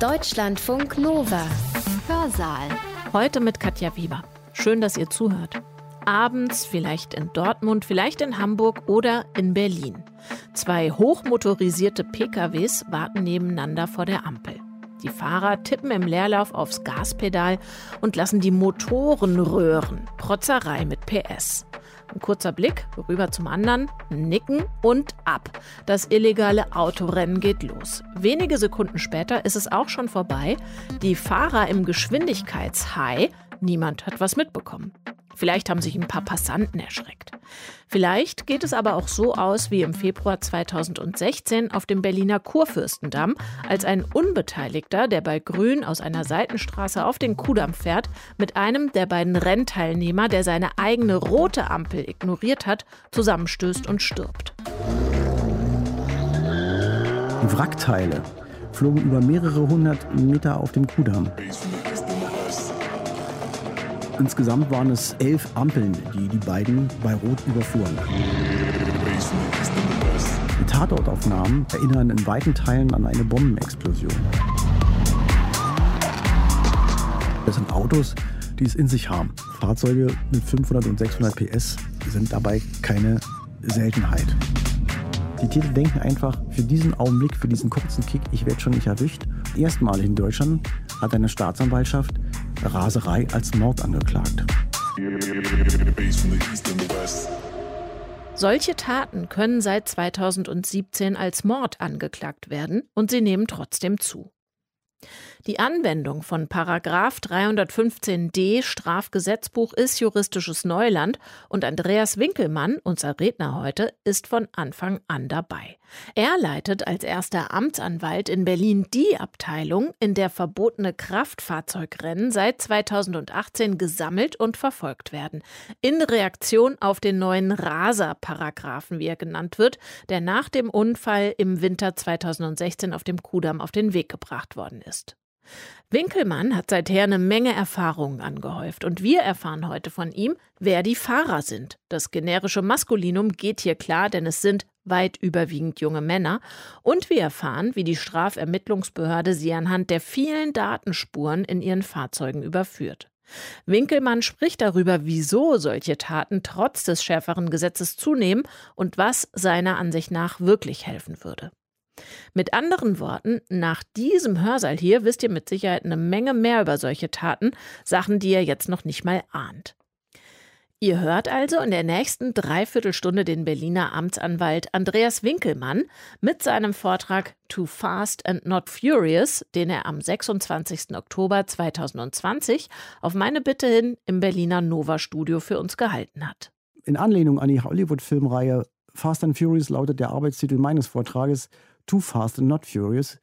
Deutschlandfunk Nova. Hörsaal. Heute mit Katja Weber. Schön, dass ihr zuhört. Abends vielleicht in Dortmund, vielleicht in Hamburg oder in Berlin. Zwei hochmotorisierte PKWs warten nebeneinander vor der Ampel. Die Fahrer tippen im Leerlauf aufs Gaspedal und lassen die Motoren röhren. Protzerei mit PS. Ein kurzer Blick rüber zum anderen, nicken und ab. Das illegale Autorennen geht los. Wenige Sekunden später ist es auch schon vorbei. Die Fahrer im Geschwindigkeitshigh, niemand hat was mitbekommen. Vielleicht haben sich ein paar Passanten erschreckt. Vielleicht geht es aber auch so aus wie im Februar 2016 auf dem Berliner Kurfürstendamm, als ein Unbeteiligter, der bei Grün aus einer Seitenstraße auf den Kudamm fährt, mit einem der beiden Rennteilnehmer, der seine eigene rote Ampel ignoriert hat, zusammenstößt und stirbt. Die Wrackteile flogen über mehrere hundert Meter auf dem Kudamm. Insgesamt waren es elf Ampeln, die die beiden bei Rot überfuhren. Die Tatortaufnahmen erinnern in weiten Teilen an eine Bombenexplosion. Das sind Autos, die es in sich haben. Fahrzeuge mit 500 und 600 PS sind dabei keine Seltenheit. Die Täter denken einfach für diesen Augenblick, für diesen kurzen Kick, ich werde schon nicht erwischt. Erstmalig in Deutschland hat eine Staatsanwaltschaft Raserei als Mord angeklagt. Solche Taten können seit 2017 als Mord angeklagt werden und sie nehmen trotzdem zu. Die Anwendung von Paragraph 315d Strafgesetzbuch ist juristisches Neuland und Andreas Winkelmann, unser Redner heute, ist von Anfang an dabei. Er leitet als erster Amtsanwalt in Berlin die Abteilung, in der verbotene Kraftfahrzeugrennen seit 2018 gesammelt und verfolgt werden. In Reaktion auf den neuen Raser-Paragraphen, wie er genannt wird, der nach dem Unfall im Winter 2016 auf dem Kudamm auf den Weg gebracht worden ist. Winkelmann hat seither eine Menge Erfahrungen angehäuft und wir erfahren heute von ihm, wer die Fahrer sind. Das generische Maskulinum geht hier klar, denn es sind weit überwiegend junge Männer. Und wir erfahren, wie die Strafermittlungsbehörde sie anhand der vielen Datenspuren in ihren Fahrzeugen überführt. Winkelmann spricht darüber, wieso solche Taten trotz des schärferen Gesetzes zunehmen und was seiner Ansicht nach wirklich helfen würde. Mit anderen Worten, nach diesem Hörsaal hier wisst ihr mit Sicherheit eine Menge mehr über solche Taten, Sachen, die ihr jetzt noch nicht mal ahnt. Ihr hört also in der nächsten Dreiviertelstunde den Berliner Amtsanwalt Andreas Winkelmann mit seinem Vortrag Too Fast and Not Furious, den er am 26. Oktober 2020 auf meine Bitte hin im Berliner Nova Studio für uns gehalten hat. In Anlehnung an die Hollywood-Filmreihe Fast and Furious lautet der Arbeitstitel meines Vortrages Too Fast and Not Furious.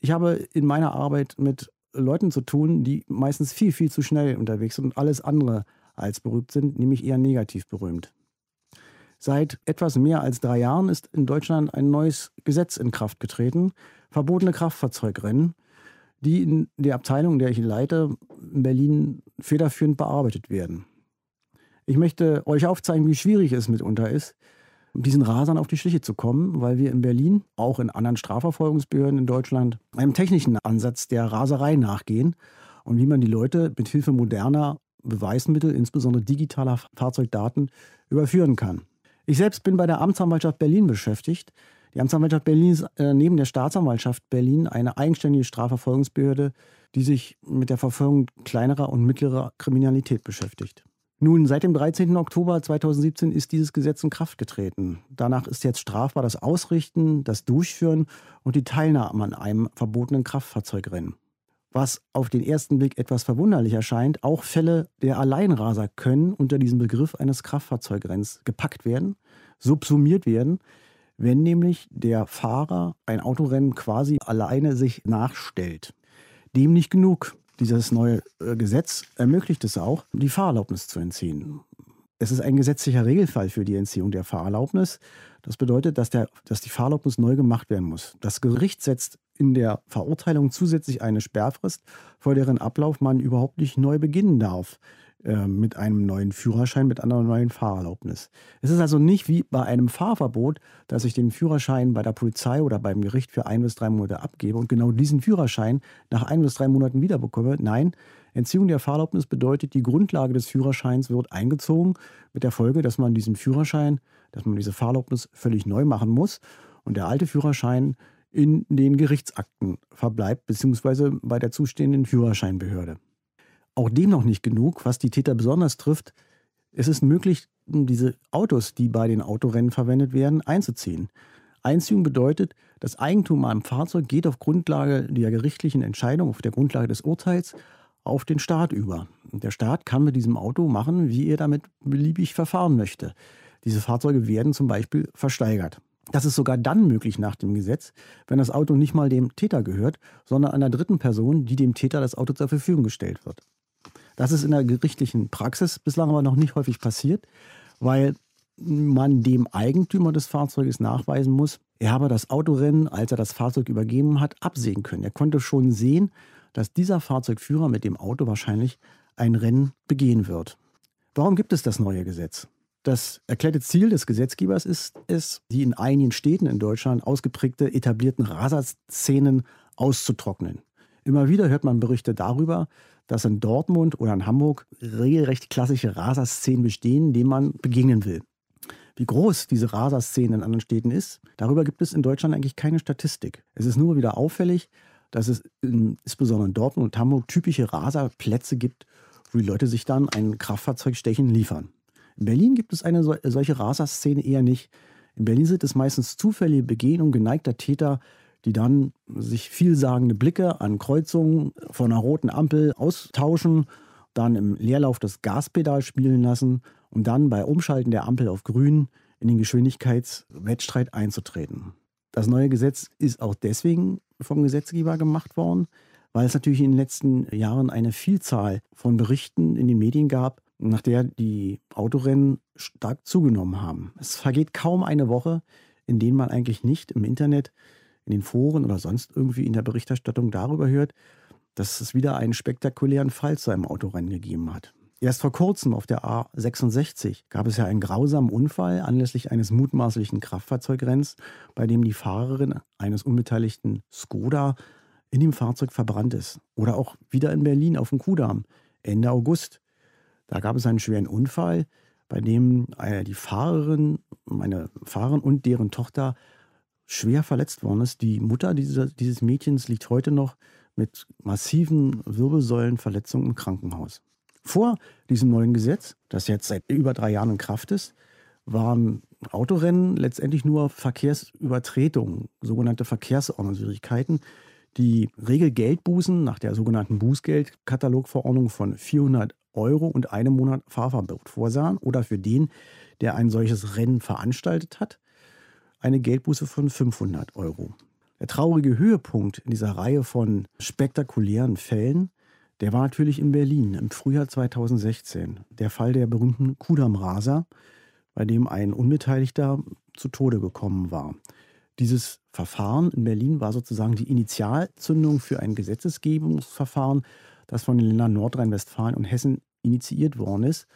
Ich habe in meiner Arbeit mit Leuten zu tun, die meistens viel, viel zu schnell unterwegs sind und alles andere als berühmt sind, nämlich eher negativ berühmt. Seit etwas mehr als drei Jahren ist in Deutschland ein neues Gesetz in Kraft getreten, verbotene Kraftfahrzeugrennen, die in der Abteilung, der ich leite, in Berlin federführend bearbeitet werden. Ich möchte euch aufzeigen, wie schwierig es mitunter ist, diesen Rasern auf die Schliche zu kommen, weil wir in Berlin, auch in anderen Strafverfolgungsbehörden in Deutschland, einem technischen Ansatz der Raserei nachgehen und wie man die Leute mit Hilfe moderner Beweismittel, insbesondere digitaler Fahrzeugdaten, überführen kann. Ich selbst bin bei der Amtsanwaltschaft Berlin beschäftigt. Die Amtsanwaltschaft Berlin ist äh, neben der Staatsanwaltschaft Berlin eine eigenständige Strafverfolgungsbehörde, die sich mit der Verfolgung kleinerer und mittlerer Kriminalität beschäftigt. Nun, seit dem 13. Oktober 2017 ist dieses Gesetz in Kraft getreten. Danach ist jetzt strafbar das Ausrichten, das Durchführen und die Teilnahme an einem verbotenen Kraftfahrzeugrennen. Was auf den ersten Blick etwas verwunderlich erscheint, auch Fälle der Alleinraser können unter diesem Begriff eines Kraftfahrzeugrenns gepackt werden, subsumiert werden, wenn nämlich der Fahrer ein Autorennen quasi alleine sich nachstellt. Dem nicht genug. Dieses neue äh, Gesetz ermöglicht es auch, die Fahrerlaubnis zu entziehen. Es ist ein gesetzlicher Regelfall für die Entziehung der Fahrerlaubnis. Das bedeutet, dass, der, dass die Fahrerlaubnis neu gemacht werden muss. Das Gericht setzt in der Verurteilung zusätzlich eine Sperrfrist, vor deren Ablauf man überhaupt nicht neu beginnen darf. Äh, mit einem neuen Führerschein, mit einer neuen Fahrerlaubnis. Es ist also nicht wie bei einem Fahrverbot, dass ich den Führerschein bei der Polizei oder beim Gericht für ein bis drei Monate abgebe und genau diesen Führerschein nach ein bis drei Monaten wiederbekomme. Nein, Entziehung der Fahrerlaubnis bedeutet, die Grundlage des Führerscheins wird eingezogen, mit der Folge, dass man diesen Führerschein, dass man diese Fahrerlaubnis völlig neu machen muss und der alte Führerschein in den Gerichtsakten verbleibt, beziehungsweise bei der zustehenden Führerscheinbehörde. Auch dem noch nicht genug, was die Täter besonders trifft. Es ist möglich, diese Autos, die bei den Autorennen verwendet werden, einzuziehen. Einziehung bedeutet, das Eigentum am Fahrzeug geht auf Grundlage der gerichtlichen Entscheidung, auf der Grundlage des Urteils auf den Staat über. Der Staat kann mit diesem Auto machen, wie er damit beliebig verfahren möchte. Diese Fahrzeuge werden zum Beispiel versteigert. Das ist sogar dann möglich nach dem Gesetz, wenn das Auto nicht mal dem Täter gehört, sondern einer dritten Person, die dem Täter das Auto zur Verfügung gestellt wird. Das ist in der gerichtlichen Praxis bislang aber noch nicht häufig passiert, weil man dem Eigentümer des Fahrzeuges nachweisen muss, er habe das Autorennen, als er das Fahrzeug übergeben hat, absehen können. Er konnte schon sehen, dass dieser Fahrzeugführer mit dem Auto wahrscheinlich ein Rennen begehen wird. Warum gibt es das neue Gesetz? Das erklärte Ziel des Gesetzgebers ist es, die in einigen Städten in Deutschland ausgeprägte etablierten Raserszenen auszutrocknen. Immer wieder hört man Berichte darüber, dass in Dortmund oder in Hamburg regelrecht klassische Raserszenen bestehen, denen man begegnen will. Wie groß diese Raserszene in anderen Städten ist, darüber gibt es in Deutschland eigentlich keine Statistik. Es ist nur wieder auffällig, dass es in, insbesondere in Dortmund und Hamburg typische Raserplätze gibt, wo die Leute sich dann ein Kraftfahrzeugstechen liefern. In Berlin gibt es eine solche Raserszene eher nicht. In Berlin sind es meistens zufällige Begehungen geneigter Täter, die dann sich vielsagende Blicke an Kreuzungen von einer roten Ampel austauschen, dann im Leerlauf das Gaspedal spielen lassen und dann bei Umschalten der Ampel auf grün in den Geschwindigkeitswettstreit einzutreten. Das neue Gesetz ist auch deswegen vom Gesetzgeber gemacht worden, weil es natürlich in den letzten Jahren eine Vielzahl von Berichten in den Medien gab, nach der die Autorennen stark zugenommen haben. Es vergeht kaum eine Woche, in denen man eigentlich nicht im Internet in den Foren oder sonst irgendwie in der Berichterstattung darüber hört, dass es wieder einen spektakulären Fall zu einem Autorennen gegeben hat. Erst vor kurzem auf der A66 gab es ja einen grausamen Unfall anlässlich eines mutmaßlichen Kraftfahrzeugrenns, bei dem die Fahrerin eines unbeteiligten Skoda in dem Fahrzeug verbrannt ist. Oder auch wieder in Berlin auf dem Kudamm Ende August. Da gab es einen schweren Unfall, bei dem die Fahrerin, meine Fahrerin und deren Tochter schwer verletzt worden ist. Die Mutter dieser, dieses Mädchens liegt heute noch mit massiven Wirbelsäulenverletzungen im Krankenhaus. Vor diesem neuen Gesetz, das jetzt seit über drei Jahren in Kraft ist, waren Autorennen letztendlich nur Verkehrsübertretungen, sogenannte Verkehrsordnungswidrigkeiten, die Regelgeldbußen nach der sogenannten Bußgeldkatalogverordnung von 400 Euro und einem Monat Fahrverbot vorsahen oder für den, der ein solches Rennen veranstaltet hat, eine Geldbuße von 500 Euro. Der traurige Höhepunkt in dieser Reihe von spektakulären Fällen, der war natürlich in Berlin im Frühjahr 2016. Der Fall der berühmten Kudamm-Raser, bei dem ein Unbeteiligter zu Tode gekommen war. Dieses Verfahren in Berlin war sozusagen die Initialzündung für ein Gesetzesgebungsverfahren, das von den Ländern Nordrhein-Westfalen und Hessen initiiert worden ist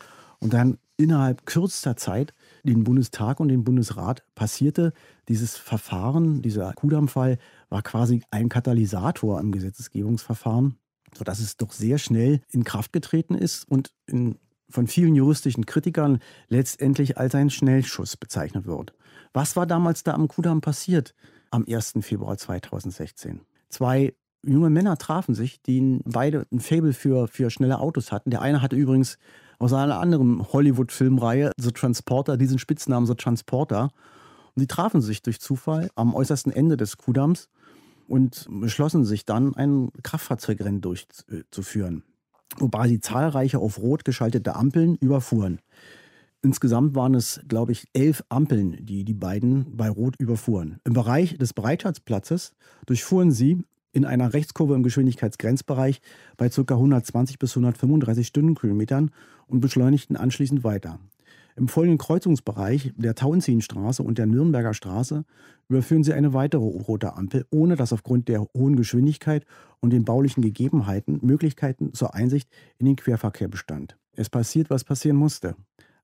und dann innerhalb kürzester Zeit den Bundestag und den Bundesrat passierte. Dieses Verfahren, dieser Kudamm-Fall, war quasi ein Katalysator im Gesetzgebungsverfahren, sodass es doch sehr schnell in Kraft getreten ist und in, von vielen juristischen Kritikern letztendlich als ein Schnellschuss bezeichnet wird. Was war damals da am Kudamm passiert am 1. Februar 2016? Zwei junge Männer trafen sich, die beide ein Fable für, für schnelle Autos hatten. Der eine hatte übrigens aus einer anderen Hollywood-Filmreihe, The Transporter, diesen Spitznamen The Transporter. Und die trafen sich durch Zufall am äußersten Ende des Kudams und beschlossen sich dann, ein Kraftfahrzeugrennen durchzuführen. Wobei sie zahlreiche auf Rot geschaltete Ampeln überfuhren. Insgesamt waren es, glaube ich, elf Ampeln, die die beiden bei Rot überfuhren. Im Bereich des Bereitschaftsplatzes durchfuhren sie in einer Rechtskurve im Geschwindigkeitsgrenzbereich bei ca. 120 bis 135 Stundenkilometern und beschleunigten anschließend weiter. Im folgenden Kreuzungsbereich der Tauentzienstraße und der Nürnberger Straße überführen sie eine weitere rote Ampel, ohne dass aufgrund der hohen Geschwindigkeit und den baulichen Gegebenheiten Möglichkeiten zur Einsicht in den Querverkehr bestand. Es passiert, was passieren musste.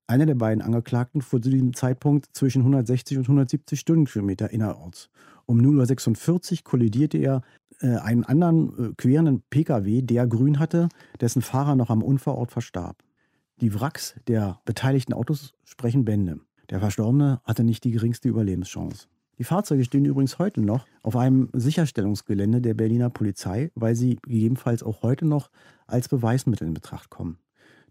Einer der beiden Angeklagten fuhr zu diesem Zeitpunkt zwischen 160 und 170 Stundenkilometer innerorts. Um 0.46 Uhr kollidierte er einen anderen äh, querenden Pkw, der grün hatte, dessen Fahrer noch am Unfallort verstarb. Die Wracks der beteiligten Autos sprechen Bände. Der Verstorbene hatte nicht die geringste Überlebenschance. Die Fahrzeuge stehen übrigens heute noch auf einem Sicherstellungsgelände der Berliner Polizei, weil sie gegebenenfalls auch heute noch als Beweismittel in Betracht kommen.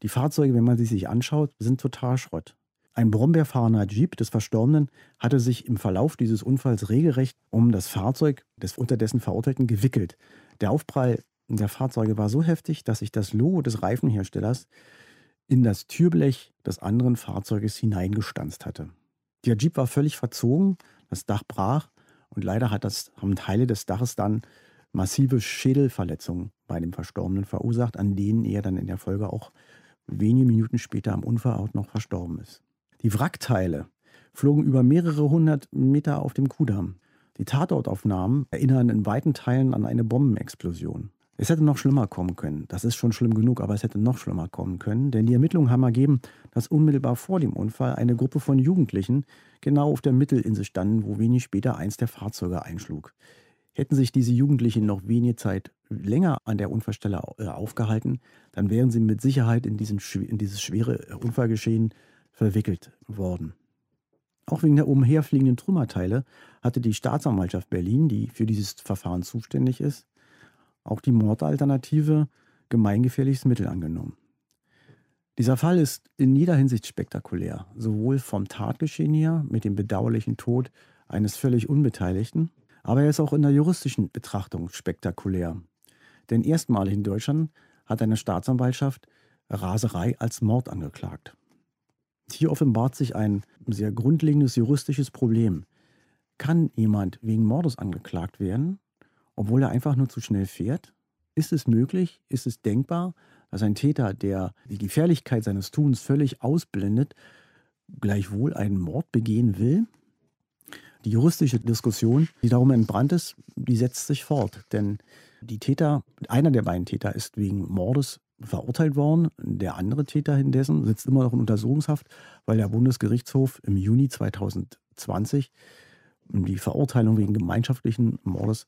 Die Fahrzeuge, wenn man sie sich anschaut, sind total Schrott. Ein brombeerfahrener Jeep des Verstorbenen hatte sich im Verlauf dieses Unfalls regelrecht um das Fahrzeug des unterdessen Verurteilten gewickelt. Der Aufprall der Fahrzeuge war so heftig, dass sich das Logo des Reifenherstellers in das Türblech des anderen Fahrzeuges hineingestanzt hatte. Der Jeep war völlig verzogen, das Dach brach und leider hat das, haben Teile des Daches dann massive Schädelverletzungen bei dem Verstorbenen verursacht, an denen er dann in der Folge auch wenige Minuten später am Unfallort noch verstorben ist. Die Wrackteile flogen über mehrere hundert Meter auf dem Kudamm. Die Tatortaufnahmen erinnern in weiten Teilen an eine Bombenexplosion. Es hätte noch schlimmer kommen können. Das ist schon schlimm genug, aber es hätte noch schlimmer kommen können, denn die Ermittlungen haben ergeben, dass unmittelbar vor dem Unfall eine Gruppe von Jugendlichen genau auf der Mittelinsel standen, wo wenig später eins der Fahrzeuge einschlug. Hätten sich diese Jugendlichen noch wenige Zeit länger an der Unfallstelle äh, aufgehalten, dann wären sie mit Sicherheit in, diesen, in dieses schwere Unfallgeschehen verwickelt worden. Auch wegen der umherfliegenden Trümmerteile hatte die Staatsanwaltschaft Berlin, die für dieses Verfahren zuständig ist, auch die Mordalternative gemeingefährliches Mittel angenommen. Dieser Fall ist in jeder Hinsicht spektakulär, sowohl vom Tatgeschehen her mit dem bedauerlichen Tod eines völlig Unbeteiligten, aber er ist auch in der juristischen Betrachtung spektakulär. Denn erstmalig in Deutschland hat eine Staatsanwaltschaft Raserei als Mord angeklagt. Hier offenbart sich ein sehr grundlegendes juristisches Problem. Kann jemand wegen Mordes angeklagt werden, obwohl er einfach nur zu schnell fährt? Ist es möglich, ist es denkbar, dass ein Täter, der die Gefährlichkeit seines Tuns völlig ausblendet, gleichwohl einen Mord begehen will? Die juristische Diskussion, die darum entbrannt ist, die setzt sich fort. Denn die Täter, einer der beiden Täter ist wegen Mordes verurteilt worden. Der andere Täter indessen sitzt immer noch in Untersuchungshaft, weil der Bundesgerichtshof im Juni 2020 die Verurteilung wegen gemeinschaftlichen Mordes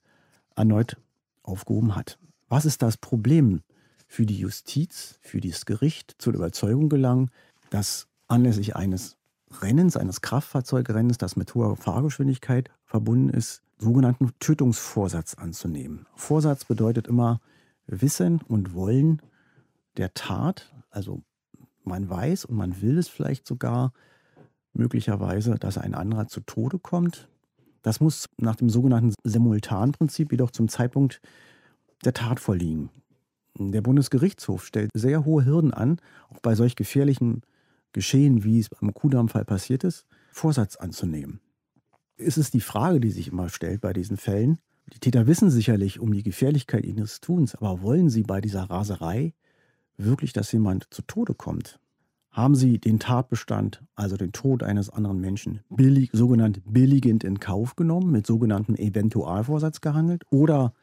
erneut aufgehoben hat. Was ist das Problem für die Justiz, für das Gericht zur Überzeugung gelangen, dass anlässlich eines Rennens, eines Kraftfahrzeugrennens, das mit hoher Fahrgeschwindigkeit verbunden ist, sogenannten Tötungsvorsatz anzunehmen. Vorsatz bedeutet immer Wissen und Wollen der Tat, also man weiß und man will es vielleicht sogar möglicherweise, dass ein anderer zu Tode kommt. Das muss nach dem sogenannten Simultanprinzip jedoch zum Zeitpunkt der Tat vorliegen. Der Bundesgerichtshof stellt sehr hohe Hürden an, auch bei solch gefährlichen Geschehen, wie es am Kudamm-Fall passiert ist, Vorsatz anzunehmen. Ist es die Frage, die sich immer stellt bei diesen Fällen. Die Täter wissen sicherlich um die Gefährlichkeit ihres Tuns, aber wollen sie bei dieser Raserei wirklich, dass jemand zu Tode kommt? Haben sie den Tatbestand, also den Tod eines anderen Menschen, billig, sogenannt billigend in Kauf genommen, mit sogenanntem Eventualvorsatz gehandelt? Oder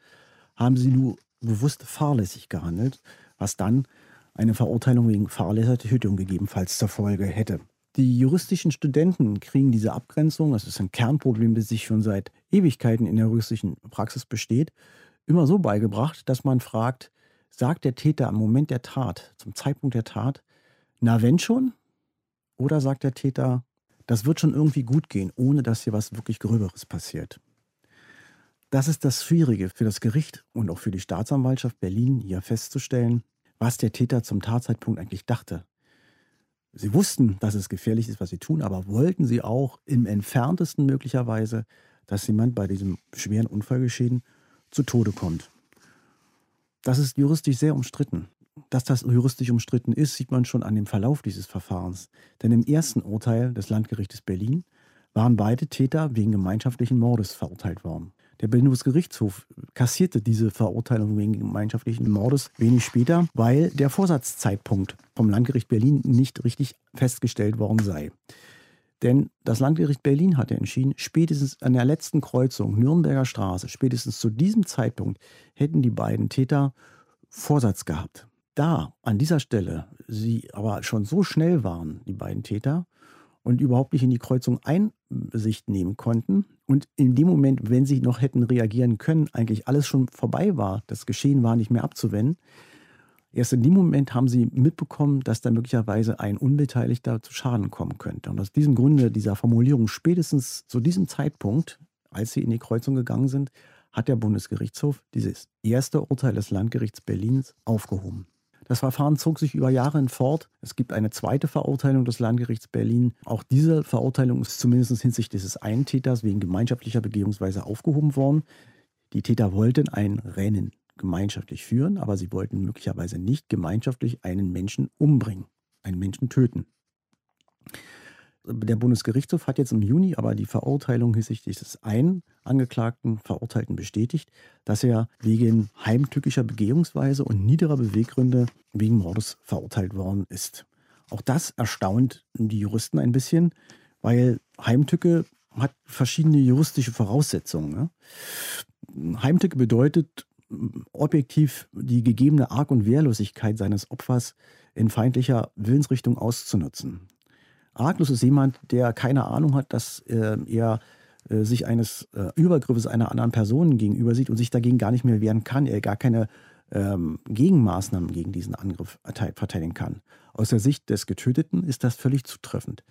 haben sie nur bewusst fahrlässig gehandelt, was dann eine Verurteilung wegen fahrlässiger Tötung gegebenenfalls zur Folge hätte. Die juristischen Studenten kriegen diese Abgrenzung, das ist ein Kernproblem, das sich schon seit Ewigkeiten in der juristischen Praxis besteht, immer so beigebracht, dass man fragt, sagt der Täter am Moment der Tat, zum Zeitpunkt der Tat, na wenn schon? Oder sagt der Täter, das wird schon irgendwie gut gehen, ohne dass hier was wirklich Gröberes passiert? Das ist das Schwierige für das Gericht und auch für die Staatsanwaltschaft Berlin, hier festzustellen, was der Täter zum Tatzeitpunkt eigentlich dachte. Sie wussten, dass es gefährlich ist, was sie tun, aber wollten sie auch im entferntesten möglicherweise, dass jemand bei diesem schweren Unfallgeschehen zu Tode kommt. Das ist juristisch sehr umstritten. Dass das juristisch umstritten ist, sieht man schon an dem Verlauf dieses Verfahrens. Denn im ersten Urteil des Landgerichtes Berlin waren beide Täter wegen gemeinschaftlichen Mordes verurteilt worden. Der Bundesgerichtshof kassierte diese Verurteilung wegen gemeinschaftlichen Mordes wenig später, weil der Vorsatzzeitpunkt vom Landgericht Berlin nicht richtig festgestellt worden sei. Denn das Landgericht Berlin hatte entschieden, spätestens an der letzten Kreuzung Nürnberger Straße, spätestens zu diesem Zeitpunkt hätten die beiden Täter Vorsatz gehabt. da, an dieser Stelle, sie aber schon so schnell waren, die beiden Täter, und überhaupt nicht in die Kreuzung Einsicht nehmen konnten. Und in dem Moment, wenn sie noch hätten reagieren können, eigentlich alles schon vorbei war, das Geschehen war nicht mehr abzuwenden. Erst in dem Moment haben sie mitbekommen, dass da möglicherweise ein Unbeteiligter zu Schaden kommen könnte. Und aus diesem Grunde, dieser Formulierung, spätestens zu diesem Zeitpunkt, als sie in die Kreuzung gegangen sind, hat der Bundesgerichtshof dieses erste Urteil des Landgerichts Berlins aufgehoben. Das Verfahren zog sich über Jahre fort. Es gibt eine zweite Verurteilung des Landgerichts Berlin. Auch diese Verurteilung ist zumindest hinsichtlich des einen Täters wegen gemeinschaftlicher Begehungsweise aufgehoben worden. Die Täter wollten ein Rennen gemeinschaftlich führen, aber sie wollten möglicherweise nicht gemeinschaftlich einen Menschen umbringen, einen Menschen töten. Der Bundesgerichtshof hat jetzt im Juni aber die Verurteilung hinsichtlich des einen Angeklagten, Verurteilten bestätigt, dass er wegen heimtückischer Begehungsweise und niederer Beweggründe wegen Mordes verurteilt worden ist. Auch das erstaunt die Juristen ein bisschen, weil Heimtücke hat verschiedene juristische Voraussetzungen. Ne? Heimtücke bedeutet objektiv die gegebene Arg- und Wehrlosigkeit seines Opfers in feindlicher Willensrichtung auszunutzen. Arglos ist jemand, der keine Ahnung hat, dass äh, er äh, sich eines äh, Übergriffes einer anderen Person gegenüber sieht und sich dagegen gar nicht mehr wehren kann, er gar keine ähm, Gegenmaßnahmen gegen diesen Angriff verteidigen kann. Aus der Sicht des Getöteten ist das völlig zutreffend.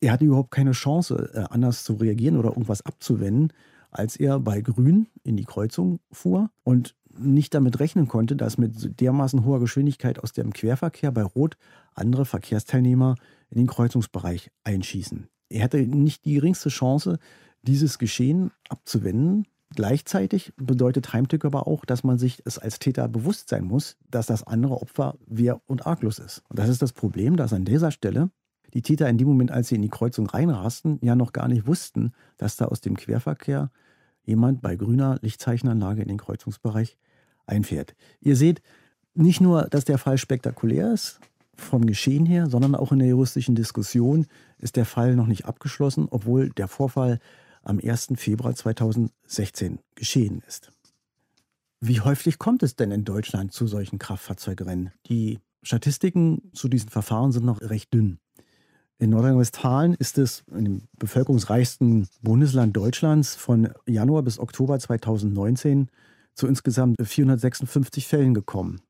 Er hatte überhaupt keine Chance, äh, anders zu reagieren oder irgendwas abzuwenden, als er bei Grün in die Kreuzung fuhr und nicht damit rechnen konnte, dass mit dermaßen hoher Geschwindigkeit aus dem Querverkehr bei Rot andere Verkehrsteilnehmer in den Kreuzungsbereich einschießen. Er hatte nicht die geringste Chance, dieses Geschehen abzuwenden. Gleichzeitig bedeutet Heimtück aber auch, dass man sich es als Täter bewusst sein muss, dass das andere Opfer wehr- und arglos ist. Und das ist das Problem, dass an dieser Stelle die Täter in dem Moment, als sie in die Kreuzung reinrasten, ja noch gar nicht wussten, dass da aus dem Querverkehr jemand bei grüner Lichtzeichenanlage in den Kreuzungsbereich einfährt. Ihr seht nicht nur, dass der Fall spektakulär ist, vom Geschehen her, sondern auch in der juristischen Diskussion ist der Fall noch nicht abgeschlossen, obwohl der Vorfall am 1. Februar 2016 geschehen ist. Wie häufig kommt es denn in Deutschland zu solchen Kraftfahrzeugrennen? Die Statistiken zu diesen Verfahren sind noch recht dünn. In Nordrhein-Westfalen ist es in dem bevölkerungsreichsten Bundesland Deutschlands von Januar bis Oktober 2019 zu insgesamt 456 Fällen gekommen.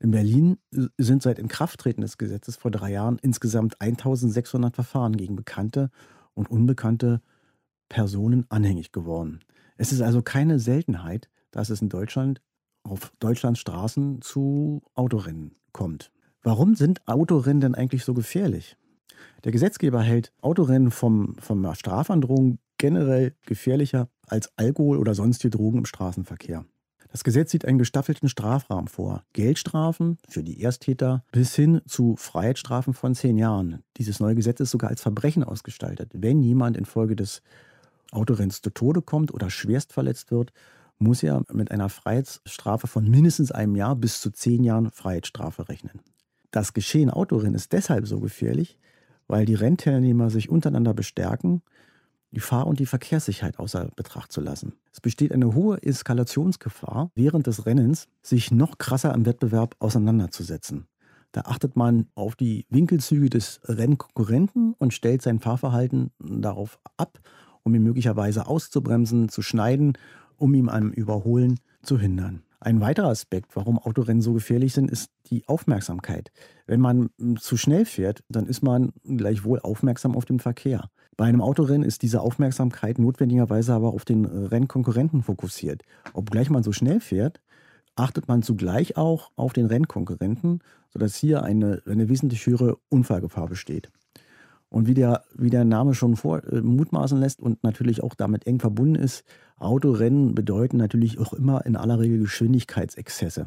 In Berlin sind seit Inkrafttreten des Gesetzes vor drei Jahren insgesamt 1600 Verfahren gegen bekannte und unbekannte Personen anhängig geworden. Es ist also keine Seltenheit, dass es in Deutschland auf Deutschlands Straßen zu Autorennen kommt. Warum sind Autorennen denn eigentlich so gefährlich? Der Gesetzgeber hält Autorennen vom, vom Strafandrohung generell gefährlicher als Alkohol oder sonstige Drogen im Straßenverkehr. Das Gesetz sieht einen gestaffelten Strafrahmen vor. Geldstrafen für die Ersttäter bis hin zu Freiheitsstrafen von zehn Jahren. Dieses neue Gesetz ist sogar als Verbrechen ausgestaltet. Wenn jemand infolge des Autorenns zu Tode kommt oder schwerst verletzt wird, muss er mit einer Freiheitsstrafe von mindestens einem Jahr bis zu zehn Jahren Freiheitsstrafe rechnen. Das Geschehen Autorennen ist deshalb so gefährlich, weil die Rennteilnehmer sich untereinander bestärken die Fahr- und die Verkehrssicherheit außer Betracht zu lassen. Es besteht eine hohe Eskalationsgefahr, während des Rennens sich noch krasser im Wettbewerb auseinanderzusetzen. Da achtet man auf die Winkelzüge des Rennkonkurrenten und stellt sein Fahrverhalten darauf ab, um ihn möglicherweise auszubremsen, zu schneiden, um ihm am Überholen zu hindern. Ein weiterer Aspekt, warum Autorennen so gefährlich sind, ist die Aufmerksamkeit. Wenn man zu schnell fährt, dann ist man gleichwohl aufmerksam auf den Verkehr. Bei einem Autorennen ist diese Aufmerksamkeit notwendigerweise aber auf den äh, Rennkonkurrenten fokussiert. Obgleich man so schnell fährt, achtet man zugleich auch auf den Rennkonkurrenten, sodass hier eine, eine wesentlich höhere Unfallgefahr besteht. Und wie der, wie der Name schon vor, äh, mutmaßen lässt und natürlich auch damit eng verbunden ist, Autorennen bedeuten natürlich auch immer in aller Regel Geschwindigkeitsexzesse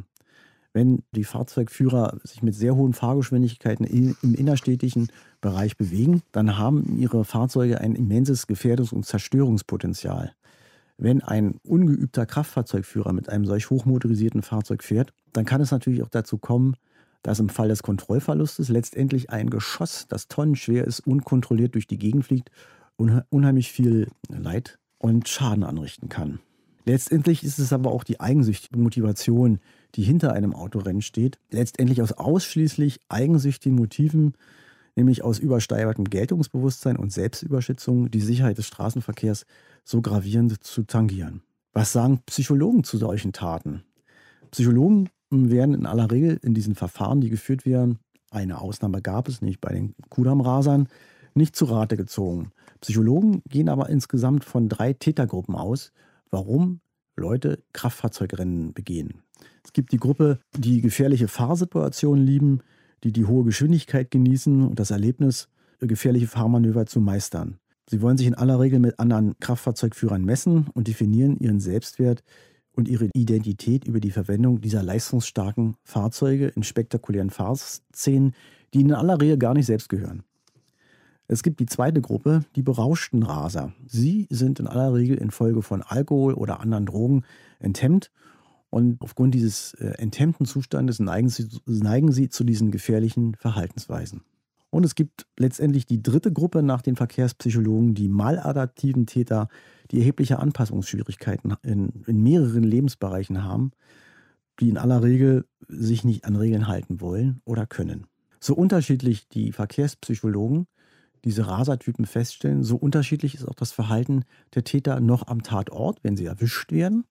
wenn die Fahrzeugführer sich mit sehr hohen Fahrgeschwindigkeiten im innerstädtischen Bereich bewegen, dann haben ihre Fahrzeuge ein immenses Gefährdungs- und Zerstörungspotenzial. Wenn ein ungeübter Kraftfahrzeugführer mit einem solch hochmotorisierten Fahrzeug fährt, dann kann es natürlich auch dazu kommen, dass im Fall des Kontrollverlustes letztendlich ein Geschoss, das tonnenschwer ist, unkontrolliert durch die Gegend fliegt, unheimlich viel Leid und Schaden anrichten kann. Letztendlich ist es aber auch die eigensüchtige Motivation, die hinter einem Autorennen steht, letztendlich aus ausschließlich eigensüchtigen Motiven, nämlich aus übersteigertem Geltungsbewusstsein und Selbstüberschätzung, die Sicherheit des Straßenverkehrs so gravierend zu tangieren. Was sagen Psychologen zu solchen Taten? Psychologen werden in aller Regel in diesen Verfahren, die geführt werden, eine Ausnahme gab es nicht bei den Kudam-Rasern, nicht zu Rate gezogen. Psychologen gehen aber insgesamt von drei Tätergruppen aus, warum Leute Kraftfahrzeugrennen begehen. Es gibt die Gruppe, die gefährliche Fahrsituationen lieben, die die hohe Geschwindigkeit genießen und das Erlebnis, gefährliche Fahrmanöver zu meistern. Sie wollen sich in aller Regel mit anderen Kraftfahrzeugführern messen und definieren ihren Selbstwert und ihre Identität über die Verwendung dieser leistungsstarken Fahrzeuge in spektakulären Fahrszenen, die in aller Regel gar nicht selbst gehören. Es gibt die zweite Gruppe, die berauschten Raser. Sie sind in aller Regel infolge von Alkohol oder anderen Drogen enthemmt und aufgrund dieses äh, enthemmten Zustandes neigen sie, neigen sie zu diesen gefährlichen Verhaltensweisen. Und es gibt letztendlich die dritte Gruppe nach den Verkehrspsychologen, die maladaptiven Täter, die erhebliche Anpassungsschwierigkeiten in, in mehreren Lebensbereichen haben, die in aller Regel sich nicht an Regeln halten wollen oder können. So unterschiedlich die Verkehrspsychologen diese Rasertypen feststellen, so unterschiedlich ist auch das Verhalten der Täter noch am Tatort, wenn sie erwischt werden,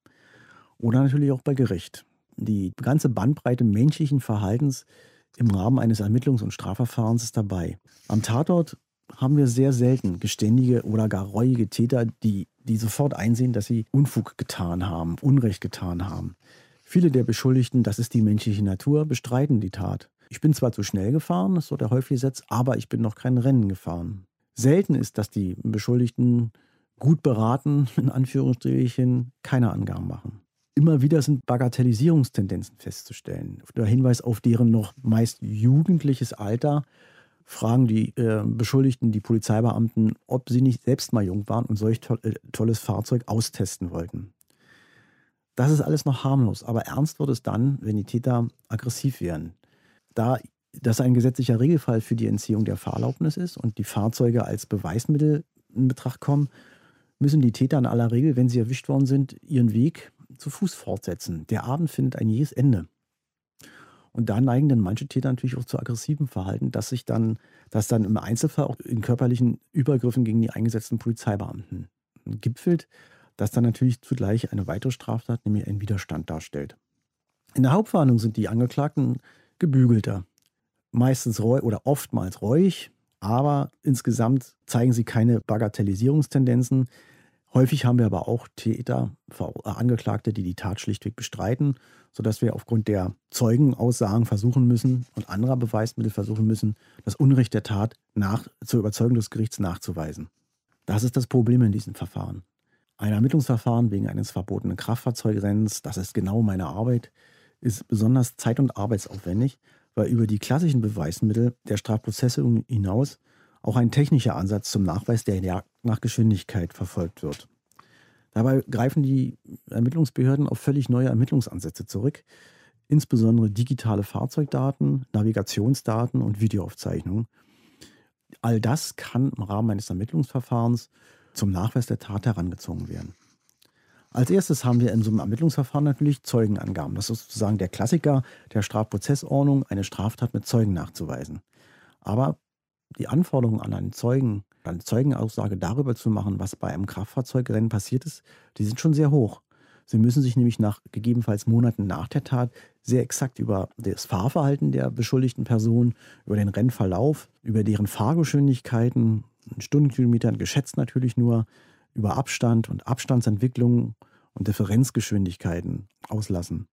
oder natürlich auch bei Gericht. Die ganze Bandbreite menschlichen Verhaltens im Rahmen eines Ermittlungs- und Strafverfahrens ist dabei. Am Tatort haben wir sehr selten geständige oder gar reuige Täter, die, die sofort einsehen, dass sie Unfug getan haben, Unrecht getan haben. Viele der Beschuldigten, das ist die menschliche Natur, bestreiten die Tat. Ich bin zwar zu schnell gefahren, das ist so der häufige Satz, aber ich bin noch kein Rennen gefahren. Selten ist, dass die Beschuldigten gut beraten, in Anführungsstrichen, keine Angaben machen. Immer wieder sind Bagatellisierungstendenzen festzustellen. Der Hinweis auf deren noch meist jugendliches Alter fragen die äh, Beschuldigten die Polizeibeamten, ob sie nicht selbst mal jung waren und solch to äh, tolles Fahrzeug austesten wollten. Das ist alles noch harmlos, aber ernst wird es dann, wenn die Täter aggressiv werden. Da das ein gesetzlicher Regelfall für die Entziehung der Fahrerlaubnis ist und die Fahrzeuge als Beweismittel in Betracht kommen, müssen die Täter in aller Regel, wenn sie erwischt worden sind, ihren Weg zu Fuß fortsetzen. Der Abend findet ein jähes Ende. Und da neigen dann manche Täter natürlich auch zu aggressivem Verhalten, dass sich dann, dass dann im Einzelfall auch in körperlichen Übergriffen gegen die eingesetzten Polizeibeamten gipfelt, das dann natürlich zugleich eine weitere Straftat, nämlich einen Widerstand darstellt. In der Hauptverhandlung sind die Angeklagten gebügelter, meistens reu oder oftmals reuig, aber insgesamt zeigen sie keine Bagatellisierungstendenzen. Häufig haben wir aber auch Täter, Angeklagte, die die Tat schlichtweg bestreiten, sodass wir aufgrund der Zeugenaussagen versuchen müssen und anderer Beweismittel versuchen müssen, das Unrecht der Tat nach, zur Überzeugung des Gerichts nachzuweisen. Das ist das Problem in diesem Verfahren. Ein Ermittlungsverfahren wegen eines verbotenen Kraftfahrzeugrennens, das ist genau meine Arbeit, ist besonders zeit- und arbeitsaufwendig, weil über die klassischen Beweismittel der Strafprozesse hinaus auch ein technischer Ansatz zum Nachweis der nach Geschwindigkeit verfolgt wird. Dabei greifen die Ermittlungsbehörden auf völlig neue Ermittlungsansätze zurück, insbesondere digitale Fahrzeugdaten, Navigationsdaten und Videoaufzeichnungen. All das kann im Rahmen eines Ermittlungsverfahrens zum Nachweis der Tat herangezogen werden. Als erstes haben wir in so einem Ermittlungsverfahren natürlich Zeugenangaben. Das ist sozusagen der Klassiker der Strafprozessordnung, eine Straftat mit Zeugen nachzuweisen. Aber die Anforderungen an einen Zeugen, eine Zeugenaussage darüber zu machen, was bei einem Kraftfahrzeugrennen passiert ist, die sind schon sehr hoch. Sie müssen sich nämlich nach gegebenenfalls Monaten nach der Tat sehr exakt über das Fahrverhalten der beschuldigten Person, über den Rennverlauf, über deren Fahrgeschwindigkeiten, Stundenkilometern geschätzt natürlich nur, über Abstand und Abstandsentwicklung und Differenzgeschwindigkeiten auslassen.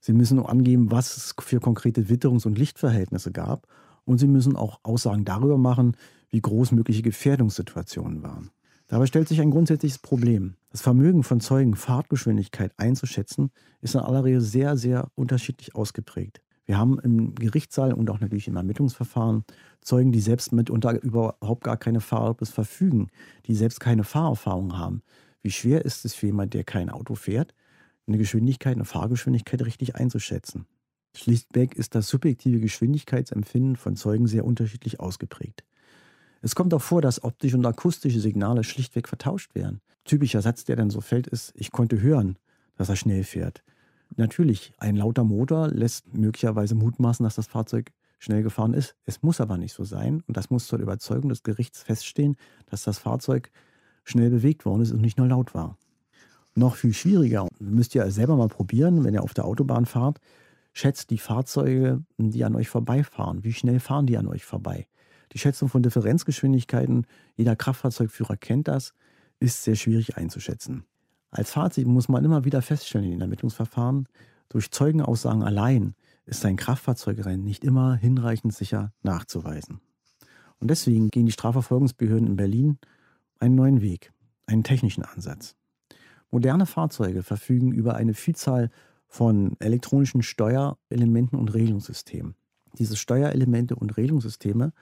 Sie müssen angeben, was es für konkrete Witterungs- und Lichtverhältnisse gab und sie müssen auch Aussagen darüber machen, wie groß mögliche Gefährdungssituationen waren. Dabei stellt sich ein grundsätzliches Problem. Das Vermögen von Zeugen, Fahrtgeschwindigkeit einzuschätzen, ist in aller Regel sehr, sehr unterschiedlich ausgeprägt. Wir haben im Gerichtssaal und auch natürlich im Ermittlungsverfahren Zeugen, die selbst mitunter überhaupt gar keine Fahrerlaubnis verfügen, die selbst keine Fahrerfahrung haben. Wie schwer ist es für jemanden, der kein Auto fährt, eine Geschwindigkeit, eine Fahrgeschwindigkeit richtig einzuschätzen? Schlichtweg ist das subjektive Geschwindigkeitsempfinden von Zeugen sehr unterschiedlich ausgeprägt. Es kommt auch vor, dass optische und akustische Signale schlichtweg vertauscht werden. Typischer Satz, der dann so fällt, ist, ich konnte hören, dass er schnell fährt. Natürlich, ein lauter Motor lässt möglicherweise mutmaßen, dass das Fahrzeug schnell gefahren ist. Es muss aber nicht so sein. Und das muss zur Überzeugung des Gerichts feststehen, dass das Fahrzeug schnell bewegt worden ist und nicht nur laut war. Noch viel schwieriger, müsst ihr selber mal probieren, wenn ihr auf der Autobahn fahrt, schätzt die Fahrzeuge, die an euch vorbeifahren. Wie schnell fahren die an euch vorbei? Die Schätzung von Differenzgeschwindigkeiten, jeder Kraftfahrzeugführer kennt das, ist sehr schwierig einzuschätzen. Als Fazit muss man immer wieder feststellen in den Ermittlungsverfahren, durch Zeugenaussagen allein ist ein Kraftfahrzeugrennen nicht immer hinreichend sicher nachzuweisen. Und deswegen gehen die Strafverfolgungsbehörden in Berlin einen neuen Weg, einen technischen Ansatz. Moderne Fahrzeuge verfügen über eine Vielzahl von elektronischen Steuerelementen und Regelungssystemen. Diese Steuerelemente und Regelungssysteme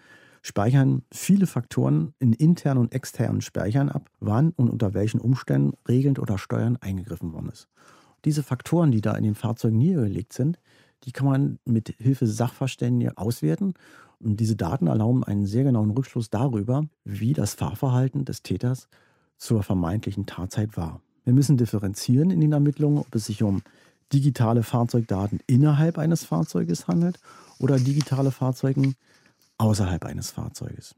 speichern viele Faktoren in internen und externen Speichern ab, wann und unter welchen Umständen regelnd oder steuernd eingegriffen worden ist. Diese Faktoren, die da in den Fahrzeugen niedergelegt sind, die kann man mit Hilfe Sachverständiger auswerten. Und diese Daten erlauben einen sehr genauen Rückschluss darüber, wie das Fahrverhalten des Täters zur vermeintlichen Tatzeit war. Wir müssen differenzieren in den Ermittlungen, ob es sich um digitale Fahrzeugdaten innerhalb eines Fahrzeuges handelt oder digitale Fahrzeugen außerhalb eines Fahrzeuges.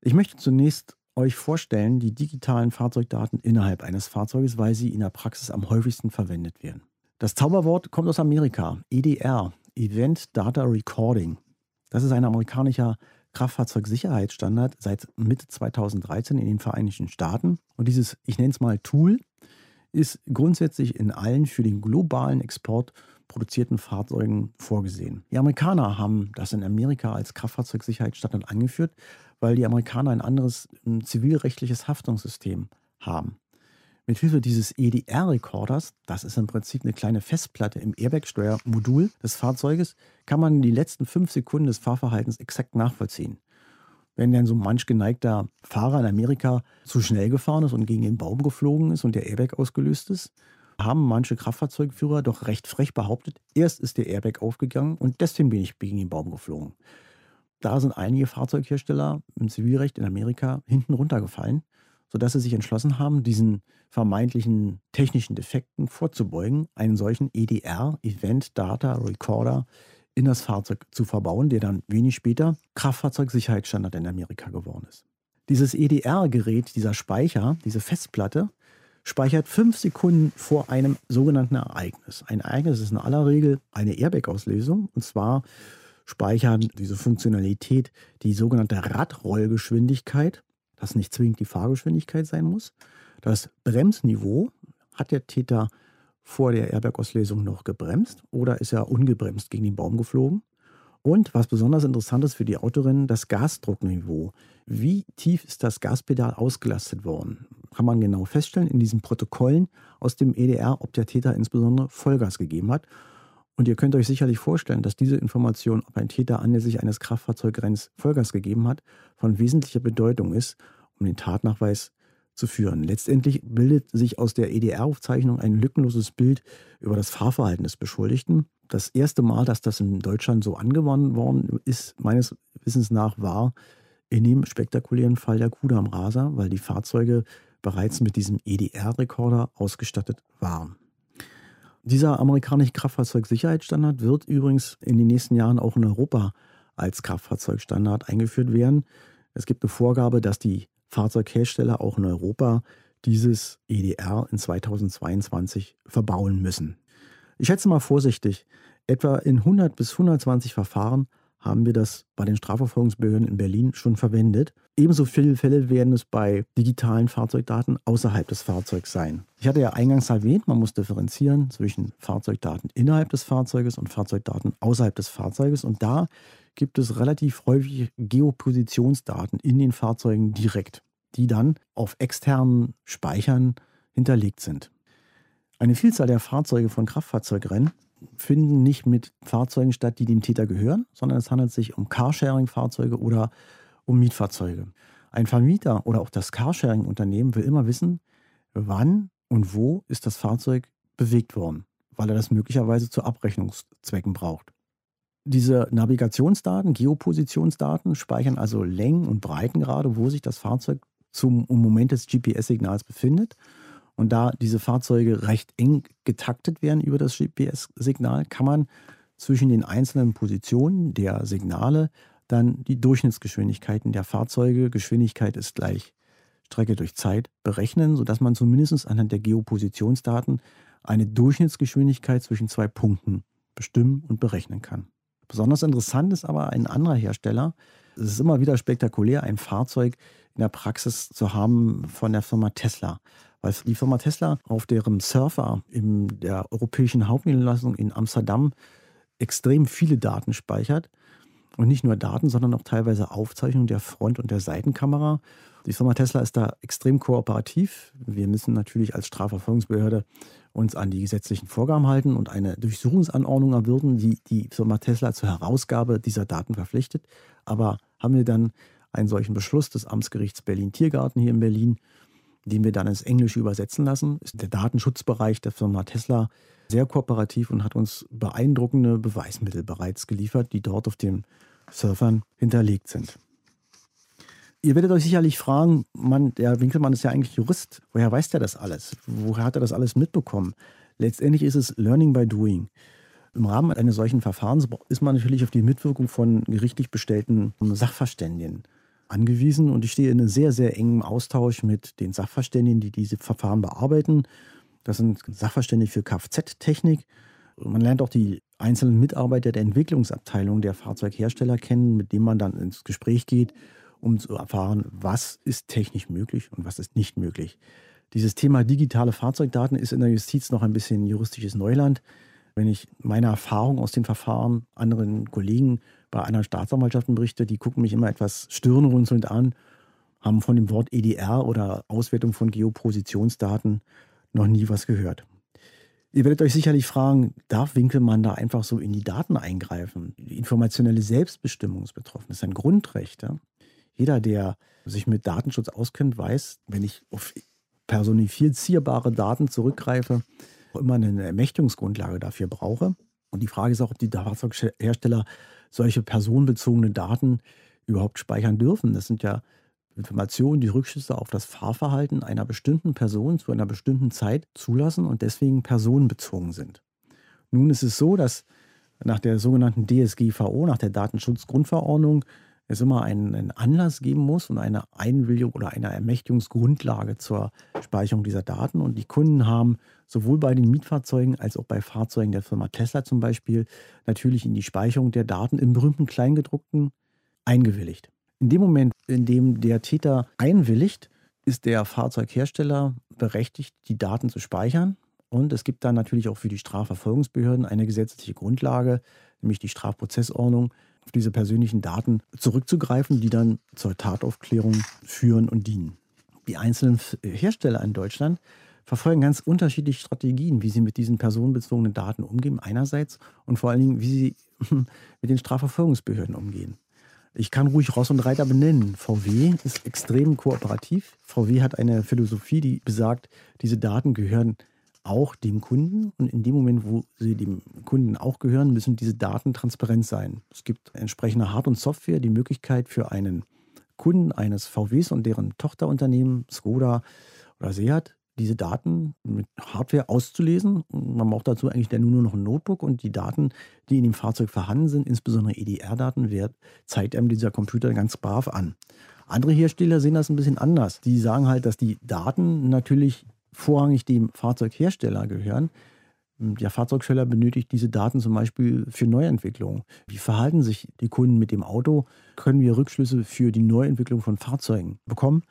Ich möchte zunächst euch vorstellen die digitalen Fahrzeugdaten innerhalb eines Fahrzeuges, weil sie in der Praxis am häufigsten verwendet werden. Das Zauberwort kommt aus Amerika, EDR, Event Data Recording. Das ist ein amerikanischer Kraftfahrzeugsicherheitsstandard seit Mitte 2013 in den Vereinigten Staaten. Und dieses, ich nenne es mal Tool, ist grundsätzlich in allen für den globalen Export produzierten Fahrzeugen vorgesehen. Die Amerikaner haben das in Amerika als Kraftfahrzeugsicherheitsstandard angeführt, weil die Amerikaner ein anderes ein zivilrechtliches Haftungssystem haben. Mit Hilfe dieses EDR-Rekorders, das ist im Prinzip eine kleine Festplatte im Airbag-Steuermodul des Fahrzeuges, kann man die letzten fünf Sekunden des Fahrverhaltens exakt nachvollziehen. Wenn dann so manch geneigter Fahrer in Amerika zu schnell gefahren ist und gegen den Baum geflogen ist und der Airbag ausgelöst ist, haben manche Kraftfahrzeugführer doch recht frech behauptet, erst ist der Airbag aufgegangen und deswegen bin ich gegen den Baum geflogen. Da sind einige Fahrzeughersteller im Zivilrecht in Amerika hinten runtergefallen sodass sie sich entschlossen haben, diesen vermeintlichen technischen Defekten vorzubeugen, einen solchen EDR, Event Data Recorder, in das Fahrzeug zu verbauen, der dann wenig später Kraftfahrzeugsicherheitsstandard in Amerika geworden ist. Dieses EDR-Gerät, dieser Speicher, diese Festplatte, speichert fünf Sekunden vor einem sogenannten Ereignis. Ein Ereignis ist in aller Regel eine Airbag-Auslösung und zwar speichern diese Funktionalität die sogenannte Radrollgeschwindigkeit das nicht zwingend die Fahrgeschwindigkeit sein muss. Das Bremsniveau hat der Täter vor der Airbag-Auslesung noch gebremst oder ist er ungebremst gegen den Baum geflogen? Und was besonders interessant ist für die Autorennen, das Gasdruckniveau. Wie tief ist das Gaspedal ausgelastet worden? Kann man genau feststellen in diesen Protokollen aus dem EDR, ob der Täter insbesondere Vollgas gegeben hat. Und ihr könnt euch sicherlich vorstellen, dass diese Information, ob ein Täter anlässlich eines Kraftfahrzeugrenns Vollgas gegeben hat, von wesentlicher Bedeutung ist, um den Tatnachweis zu führen. Letztendlich bildet sich aus der EDR-Aufzeichnung ein lückenloses Bild über das Fahrverhalten des Beschuldigten. Das erste Mal, dass das in Deutschland so angewandt worden ist, meines Wissens nach, war in dem spektakulären Fall der Kuda am Raser, weil die Fahrzeuge bereits mit diesem EDR-Rekorder ausgestattet waren. Dieser amerikanische Kraftfahrzeugsicherheitsstandard wird übrigens in den nächsten Jahren auch in Europa als Kraftfahrzeugstandard eingeführt werden. Es gibt eine Vorgabe, dass die Fahrzeughersteller auch in Europa dieses EDR in 2022 verbauen müssen. Ich schätze mal vorsichtig, etwa in 100 bis 120 Verfahren haben wir das bei den Strafverfolgungsbehörden in Berlin schon verwendet. Ebenso viele Fälle werden es bei digitalen Fahrzeugdaten außerhalb des Fahrzeugs sein. Ich hatte ja eingangs erwähnt, man muss differenzieren zwischen Fahrzeugdaten innerhalb des Fahrzeuges und Fahrzeugdaten außerhalb des Fahrzeuges. Und da gibt es relativ häufig Geopositionsdaten in den Fahrzeugen direkt, die dann auf externen Speichern hinterlegt sind. Eine Vielzahl der Fahrzeuge von Kraftfahrzeugrennen finden nicht mit Fahrzeugen statt, die dem Täter gehören, sondern es handelt sich um Carsharing-Fahrzeuge oder um Mietfahrzeuge. Ein Vermieter oder auch das Carsharing-Unternehmen will immer wissen, wann und wo ist das Fahrzeug bewegt worden, weil er das möglicherweise zu Abrechnungszwecken braucht. Diese Navigationsdaten, Geopositionsdaten speichern also Längen und Breitengrade, wo sich das Fahrzeug zum Moment des GPS-Signals befindet Und da diese Fahrzeuge recht eng getaktet werden über das GPS-Signal, kann man zwischen den einzelnen Positionen der Signale dann die Durchschnittsgeschwindigkeiten der Fahrzeuge, Geschwindigkeit ist gleich Strecke durch Zeit, berechnen, sodass man zumindest anhand der Geopositionsdaten eine Durchschnittsgeschwindigkeit zwischen zwei Punkten bestimmen und berechnen kann. Besonders interessant ist aber ein anderer Hersteller. Es ist immer wieder spektakulär, ein Fahrzeug in der Praxis zu haben von der Firma Tesla. Weil die Firma Tesla auf deren Surfer in der europäischen Hauptniederlassung in Amsterdam extrem viele Daten speichert. Und nicht nur Daten, sondern auch teilweise Aufzeichnungen der Front- und der Seitenkamera. Die Firma Tesla ist da extrem kooperativ. Wir müssen natürlich als Strafverfolgungsbehörde uns an die gesetzlichen Vorgaben halten und eine Durchsuchungsanordnung erwirken, die die Firma Tesla zur Herausgabe dieser Daten verpflichtet. Aber haben wir dann einen solchen Beschluss des Amtsgerichts Berlin-Tiergarten hier in Berlin, den wir dann ins Englische übersetzen lassen, ist der Datenschutzbereich der Firma Tesla sehr kooperativ und hat uns beeindruckende Beweismittel bereits geliefert, die dort auf den Surfern hinterlegt sind. Ihr werdet euch sicherlich fragen, Mann, der Winkelmann ist ja eigentlich Jurist. Woher weiß der das alles? Woher hat er das alles mitbekommen? Letztendlich ist es Learning by Doing. Im Rahmen eines solchen Verfahrens ist man natürlich auf die Mitwirkung von gerichtlich bestellten Sachverständigen angewiesen und ich stehe in einem sehr, sehr engen Austausch mit den Sachverständigen, die diese Verfahren bearbeiten. Das sind Sachverständige für Kfz-Technik. Man lernt auch die einzelnen Mitarbeiter der Entwicklungsabteilung der Fahrzeughersteller kennen, mit denen man dann ins Gespräch geht um zu erfahren, was ist technisch möglich und was ist nicht möglich. Dieses Thema digitale Fahrzeugdaten ist in der Justiz noch ein bisschen juristisches Neuland. Wenn ich meine Erfahrung aus den Verfahren anderen Kollegen bei anderen Staatsanwaltschaften berichte, die gucken mich immer etwas stirnrunzelnd an, haben von dem Wort EDR oder Auswertung von Geopositionsdaten noch nie was gehört. Ihr werdet euch sicherlich fragen, darf Winkelmann da einfach so in die Daten eingreifen? Die informationelle Selbstbestimmung ist betroffen. Das ist ein Grundrecht. Ja? Jeder, der sich mit Datenschutz auskennt, weiß, wenn ich auf personifizierbare Daten zurückgreife, immer eine Ermächtigungsgrundlage dafür brauche. Und die Frage ist auch, ob die Fahrzeughersteller solche personenbezogene Daten überhaupt speichern dürfen. Das sind ja Informationen, die Rückschlüsse auf das Fahrverhalten einer bestimmten Person zu einer bestimmten Zeit zulassen und deswegen personenbezogen sind. Nun ist es so, dass nach der sogenannten DSGVO, nach der Datenschutzgrundverordnung, es immer einen, einen, Anlass geben muss und eine Einwilligung oder eine Ermächtigungsgrundlage zur Speicherung dieser Daten. Und die Kunden haben sowohl bei den Mietfahrzeugen als auch bei Fahrzeugen der Firma Tesla zum Beispiel natürlich in die Speicherung der Daten im berühmten Kleingedruckten eingewilligt. In dem Moment, in dem der Täter einwilligt, ist der Fahrzeughersteller berechtigt, die Daten zu speichern. Und es gibt dann natürlich auch für die Strafverfolgungsbehörden eine gesetzliche Grundlage, nämlich die Strafprozessordnung, auf diese persönlichen Daten zurückzugreifen, die dann zur Tataufklärung führen und dienen. Die einzelnen Hersteller in Deutschland verfolgen ganz unterschiedliche Strategien, wie sie mit diesen personenbezogenen Daten umgehen, einerseits und vor allen Dingen, wie sie mit den Strafverfolgungsbehörden umgehen. Ich kann ruhig Ross und Reiter benennen. VW ist extrem kooperativ. VW hat eine Philosophie, die besagt, diese Daten gehören auch dem Kunden. Und in dem Moment, wo sie dem Kunden auch gehören, müssen diese Daten transparent sein. Es gibt entsprechende Hard- und Software, die Möglichkeit für einen Kunden eines VWs und deren Tochterunternehmen, Skoda oder Seat, diese Daten mit Hardware auszulesen. Man braucht dazu eigentlich nur noch ein Notebook und die Daten, die in dem Fahrzeug vorhanden sind, insbesondere EDR-Daten, zeigt einem dieser Computer ganz brav an. Andere Hersteller sehen das ein bisschen anders. Die sagen halt, dass die Daten natürlich vorrangig dem Fahrzeughersteller gehören. Der Fahrzeugsteller benötigt diese Daten zum Beispiel für Neuentwicklung. Wie verhalten sich die Kunden mit dem Auto? Können wir Rückschlüsse für die Neuentwicklung von Fahrzeugen bekommen?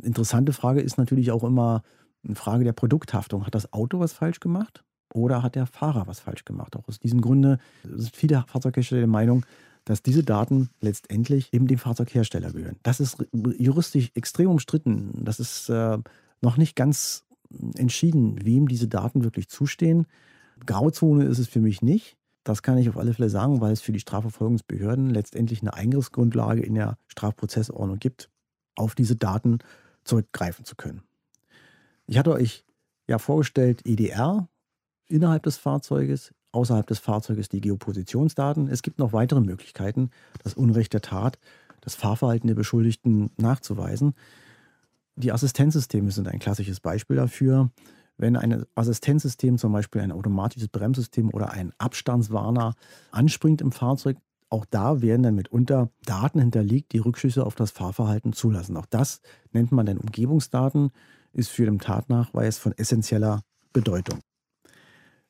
Interessante Frage ist natürlich auch immer eine Frage der Produkthaftung. Hat das Auto was falsch gemacht oder hat der Fahrer was falsch gemacht? Auch aus diesem Grunde sind viele Fahrzeughersteller der Meinung, dass diese Daten letztendlich eben dem Fahrzeughersteller gehören. Das ist juristisch extrem umstritten. Das ist äh, noch nicht ganz entschieden, wem diese Daten wirklich zustehen. Grauzone ist es für mich nicht. Das kann ich auf alle Fälle sagen, weil es für die Strafverfolgungsbehörden letztendlich eine Eingriffsgrundlage in der Strafprozessordnung gibt, auf diese Daten zurückgreifen zu können. Ich hatte euch ja vorgestellt, EDR innerhalb des Fahrzeuges, außerhalb des Fahrzeuges die Geopositionsdaten. Es gibt noch weitere Möglichkeiten, das Unrecht der Tat, das Fahrverhalten der Beschuldigten nachzuweisen. Die Assistenzsysteme sind ein klassisches Beispiel dafür. Wenn ein Assistenzsystem, zum Beispiel ein automatisches Bremssystem oder ein Abstandswarner anspringt im Fahrzeug, auch da werden dann mitunter Daten hinterlegt, die Rückschlüsse auf das Fahrverhalten zulassen. Auch das nennt man dann Umgebungsdaten, ist für den Tatnachweis von essentieller Bedeutung.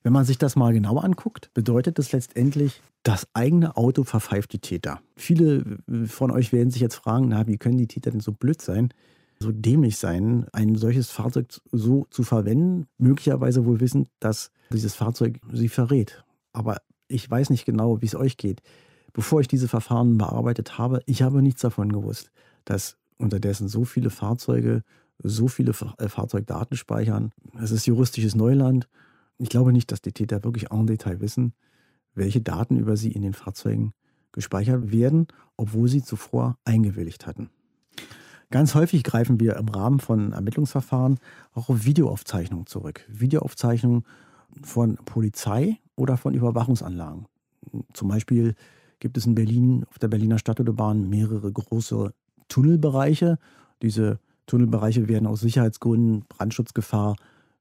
Wenn man sich das mal genauer anguckt, bedeutet das letztendlich, das eigene Auto verpfeift die Täter. Viele von euch werden sich jetzt fragen, na, wie können die Täter denn so blöd sein, so dämlich sein, ein solches Fahrzeug so zu verwenden, möglicherweise wohl wissend, dass dieses Fahrzeug sie verrät. Aber ich weiß nicht genau, wie es euch geht. Bevor ich diese Verfahren bearbeitet habe, ich habe nichts davon gewusst, dass unterdessen so viele Fahrzeuge, so viele äh, Fahrzeugdaten speichern. Es ist juristisches Neuland ich glaube nicht, dass die Täter wirklich en Detail wissen, welche Daten über sie in den Fahrzeugen gespeichert werden, obwohl sie zuvor eingewilligt hatten. Ganz häufig greifen wir im Rahmen von Ermittlungsverfahren auch auf Videoaufzeichnungen zurück. Videoaufzeichnungen von Polizei oder von Überwachungsanlagen. Zum Beispiel gibt es in Berlin auf der Berliner Stadtautobahn mehrere große Tunnelbereiche. Diese Tunnelbereiche werden aus Sicherheitsgründen, Brandschutzgefahr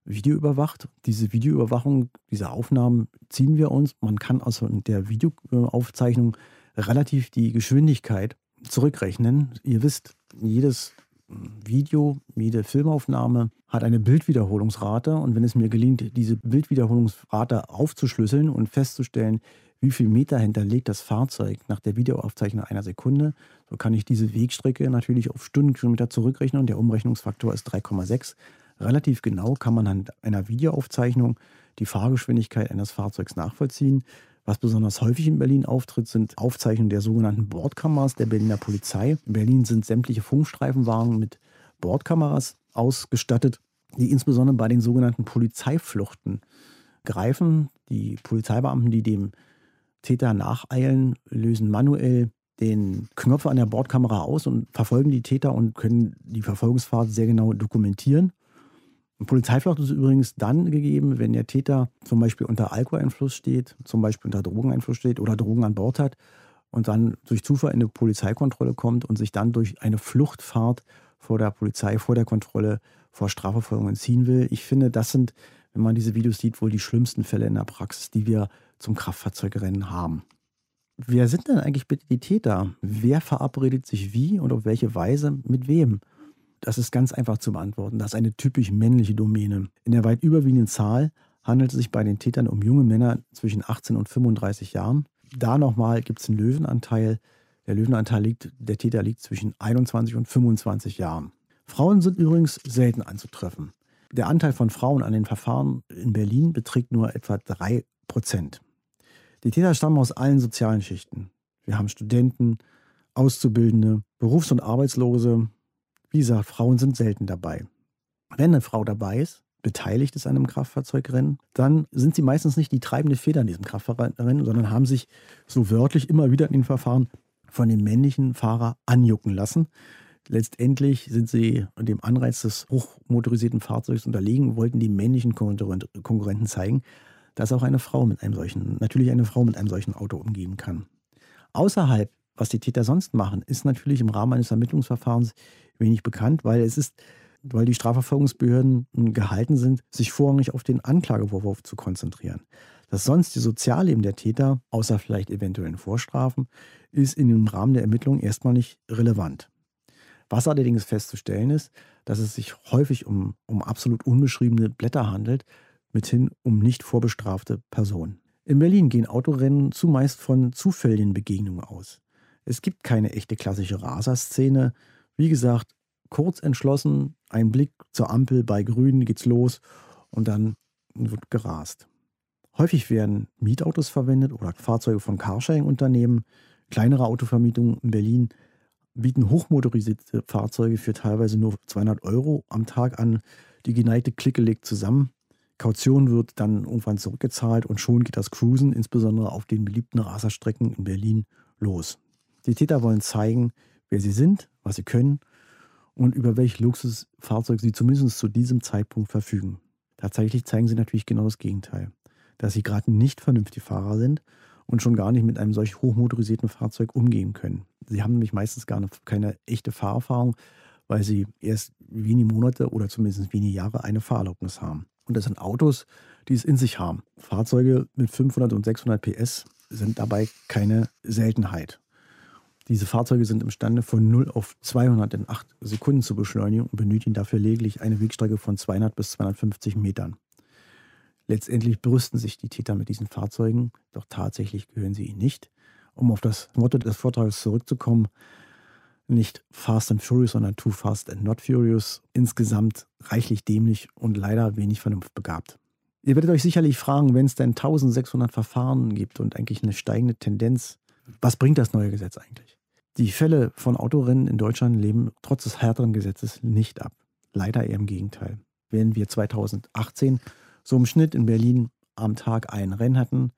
Video überwacht. Diese Videoüberwachung, diese Aufnahmen ziehen wir uns. Man kann aus der Videoaufzeichnung relativ die Geschwindigkeit zurückrechnen. Ihr wisst, jedes Video, jede Filmaufnahme hat eine Bildwiederholungsrate. Und wenn es mir gelingt, diese Bildwiederholungsrate aufzuschlüsseln und festzustellen, wie viel Meter hinterlegt das Fahrzeug nach der Videoaufzeichnung einer Sekunde, so kann ich diese Wegstrecke natürlich auf Stundenkilometer zurückrechnen und der Umrechnungsfaktor ist 3,6. Relativ genau kann man an einer Videoaufzeichnung die Fahrgeschwindigkeit eines Fahrzeugs nachvollziehen. Was besonders häufig in Berlin auftritt, sind Aufzeichnungen der sogenannten Bordkameras der Berliner Polizei. In Berlin sind sämtliche Funkstreifenwagen mit Bordkameras ausgestattet, die insbesondere bei den sogenannten Polizeifluchten greifen. Die Polizeibeamten, die dem Täter nacheilen, lösen manuell den Knopf an der Bordkamera aus und verfolgen die Täter und können die Verfolgungsfahrt sehr genau dokumentieren. Polizeiflucht ist übrigens dann gegeben, wenn der Täter zum Beispiel unter Alkoholeinfluss steht, zum Beispiel unter Drogeneinfluss steht oder Drogen an Bord hat und dann durch Zufall in eine Polizeikontrolle kommt und sich dann durch eine Fluchtfahrt vor der Polizei, vor der Kontrolle, vor Strafverfolgung entziehen will. Ich finde, das sind, wenn man diese Videos sieht, wohl die schlimmsten Fälle in der Praxis, die wir zum Kraftfahrzeugrennen haben. Wer sind denn eigentlich bitte die Täter? Wer verabredet sich wie und auf welche Weise mit wem? Das ist ganz einfach zu beantworten. Das ist eine typisch männliche Domäne. In der weit überwiegenden Zahl handelt es sich bei den Tätern um junge Männer zwischen 18 und 35 Jahren. Da nochmal gibt es einen Löwenanteil. Der Löwenanteil liegt, der Täter liegt zwischen 21 und 25 Jahren. Frauen sind übrigens selten anzutreffen. Der Anteil von Frauen an den Verfahren in Berlin beträgt nur etwa 3 Prozent. Die Täter stammen aus allen sozialen Schichten. Wir haben Studenten, Auszubildende, Berufs- und Arbeitslose, wie gesagt, Frauen sind selten dabei. Wenn eine Frau dabei ist, beteiligt ist an einem Kraftfahrzeugrennen, dann sind sie meistens nicht die treibende Feder in diesem Kraftfahrzeugrennen, sondern haben sich so wörtlich immer wieder in den Verfahren von dem männlichen Fahrer anjucken lassen. Letztendlich sind sie dem Anreiz des hochmotorisierten Fahrzeugs unterlegen, wollten die männlichen Konkurrenten zeigen, dass auch eine Frau mit einem solchen, natürlich eine Frau mit einem solchen Auto umgehen kann. Außerhalb, was die Täter sonst machen, ist natürlich im Rahmen eines Ermittlungsverfahrens wenig bekannt, weil es ist, weil die Strafverfolgungsbehörden gehalten sind, sich vorrangig auf den Anklagevorwurf zu konzentrieren. Das sonstige Sozialleben der Täter, außer vielleicht eventuellen Vorstrafen, ist in dem Rahmen der Ermittlungen erstmal nicht relevant. Was allerdings festzustellen ist, dass es sich häufig um, um absolut unbeschriebene Blätter handelt, mithin um nicht vorbestrafte Personen. In Berlin gehen Autorennen zumeist von zufälligen Begegnungen aus. Es gibt keine echte klassische Raserszene, wie gesagt, kurz entschlossen, ein Blick zur Ampel bei Grün geht's los und dann wird gerast. Häufig werden Mietautos verwendet oder Fahrzeuge von Carsharing-Unternehmen. Kleinere Autovermietungen in Berlin bieten hochmotorisierte Fahrzeuge für teilweise nur 200 Euro am Tag an. Die geneigte Clique legt zusammen. Kaution wird dann irgendwann zurückgezahlt und schon geht das Cruisen, insbesondere auf den beliebten Raserstrecken in Berlin, los. Die Täter wollen zeigen, wer sie sind, was sie können und über welch Luxusfahrzeug sie zumindest zu diesem Zeitpunkt verfügen. Tatsächlich zeigen sie natürlich genau das Gegenteil, dass sie gerade nicht vernünftige Fahrer sind und schon gar nicht mit einem solch hochmotorisierten Fahrzeug umgehen können. Sie haben nämlich meistens gar keine echte Fahrerfahrung, weil sie erst wenige Monate oder zumindest wenige Jahre eine Fahrerlaubnis haben. Und das sind Autos, die es in sich haben. Fahrzeuge mit 500 und 600 PS sind dabei keine Seltenheit. Diese Fahrzeuge sind imstande, von 0 auf 200 in 8 Sekunden zu beschleunigen und benötigen dafür lediglich eine Wegstrecke von 200 bis 250 Metern. Letztendlich brüsten sich die Täter mit diesen Fahrzeugen, doch tatsächlich gehören sie ihnen nicht. Um auf das Motto des Vortrags zurückzukommen, nicht Fast and Furious, sondern Too Fast and Not Furious. Insgesamt reichlich dämlich und leider wenig vernunftbegabt. Ihr werdet euch sicherlich fragen, wenn es denn 1600 Verfahren gibt und eigentlich eine steigende Tendenz, was bringt das neue Gesetz eigentlich? Die Fälle von Autorennen in Deutschland leben trotz des härteren Gesetzes nicht ab. Leider eher im Gegenteil. Wenn wir 2018 so im Schnitt in Berlin am Tag ein Rennen hatten,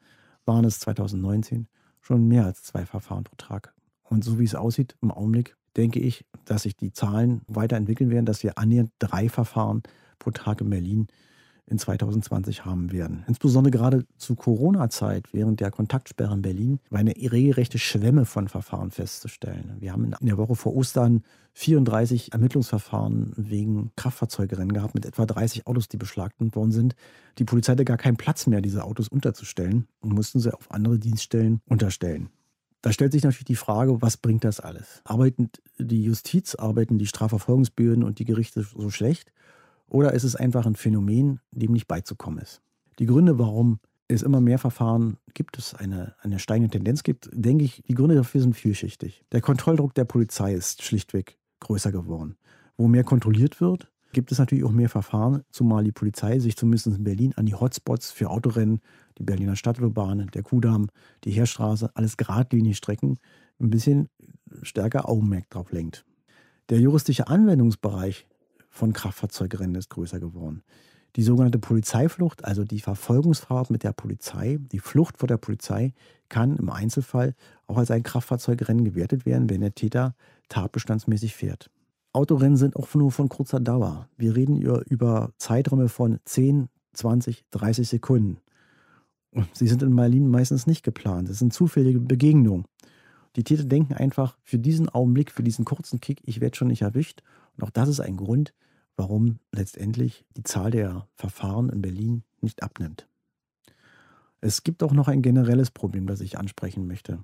waren es 2019 schon mehr als zwei Verfahren pro Tag. Und so wie es aussieht im Augenblick, denke ich, dass sich die Zahlen weiterentwickeln werden, dass wir annähernd drei Verfahren pro Tag in Berlin in 2020 haben werden. Insbesondere gerade zu Corona-Zeit, während der Kontaktsperre in Berlin, war eine regelrechte Schwemme von Verfahren festzustellen. Wir haben in der Woche vor Ostern 34 Ermittlungsverfahren wegen Kraftfahrzeugrennen gehabt, mit etwa 30 Autos, die beschlagnahmt worden sind. Die Polizei hatte gar keinen Platz mehr, diese Autos unterzustellen und mussten sie auf andere Dienststellen unterstellen. Da stellt sich natürlich die Frage, was bringt das alles? Arbeiten die Justiz, arbeiten die Strafverfolgungsbehörden und die Gerichte so schlecht? Oder ist es einfach ein Phänomen, dem nicht beizukommen ist? Die Gründe, warum es immer mehr Verfahren gibt, es eine, eine steigende Tendenz gibt, denke ich, die Gründe dafür sind vielschichtig. Der Kontrolldruck der Polizei ist schlichtweg größer geworden. Wo mehr kontrolliert wird, gibt es natürlich auch mehr Verfahren, zumal die Polizei sich zumindest in Berlin an die Hotspots für Autorennen, die Berliner Stadtautobahn, der Kudamm, die Heerstraße, alles geradlinig Strecken, ein bisschen stärker Augenmerk drauf lenkt. Der juristische Anwendungsbereich von Kraftfahrzeugrennen ist größer geworden. Die sogenannte Polizeiflucht, also die Verfolgungsfahrt mit der Polizei, die Flucht vor der Polizei, kann im Einzelfall auch als ein Kraftfahrzeugrennen gewertet werden, wenn der Täter tatbestandsmäßig fährt. Autorennen sind auch nur von kurzer Dauer. Wir reden über Zeiträume von 10, 20, 30 Sekunden. Und sie sind in Berlin meistens nicht geplant. Es sind zufällige Begegnungen. Die Täter denken einfach, für diesen Augenblick, für diesen kurzen Kick, ich werde schon nicht erwischt. Und auch das ist ein Grund, warum letztendlich die Zahl der Verfahren in Berlin nicht abnimmt. Es gibt auch noch ein generelles Problem, das ich ansprechen möchte.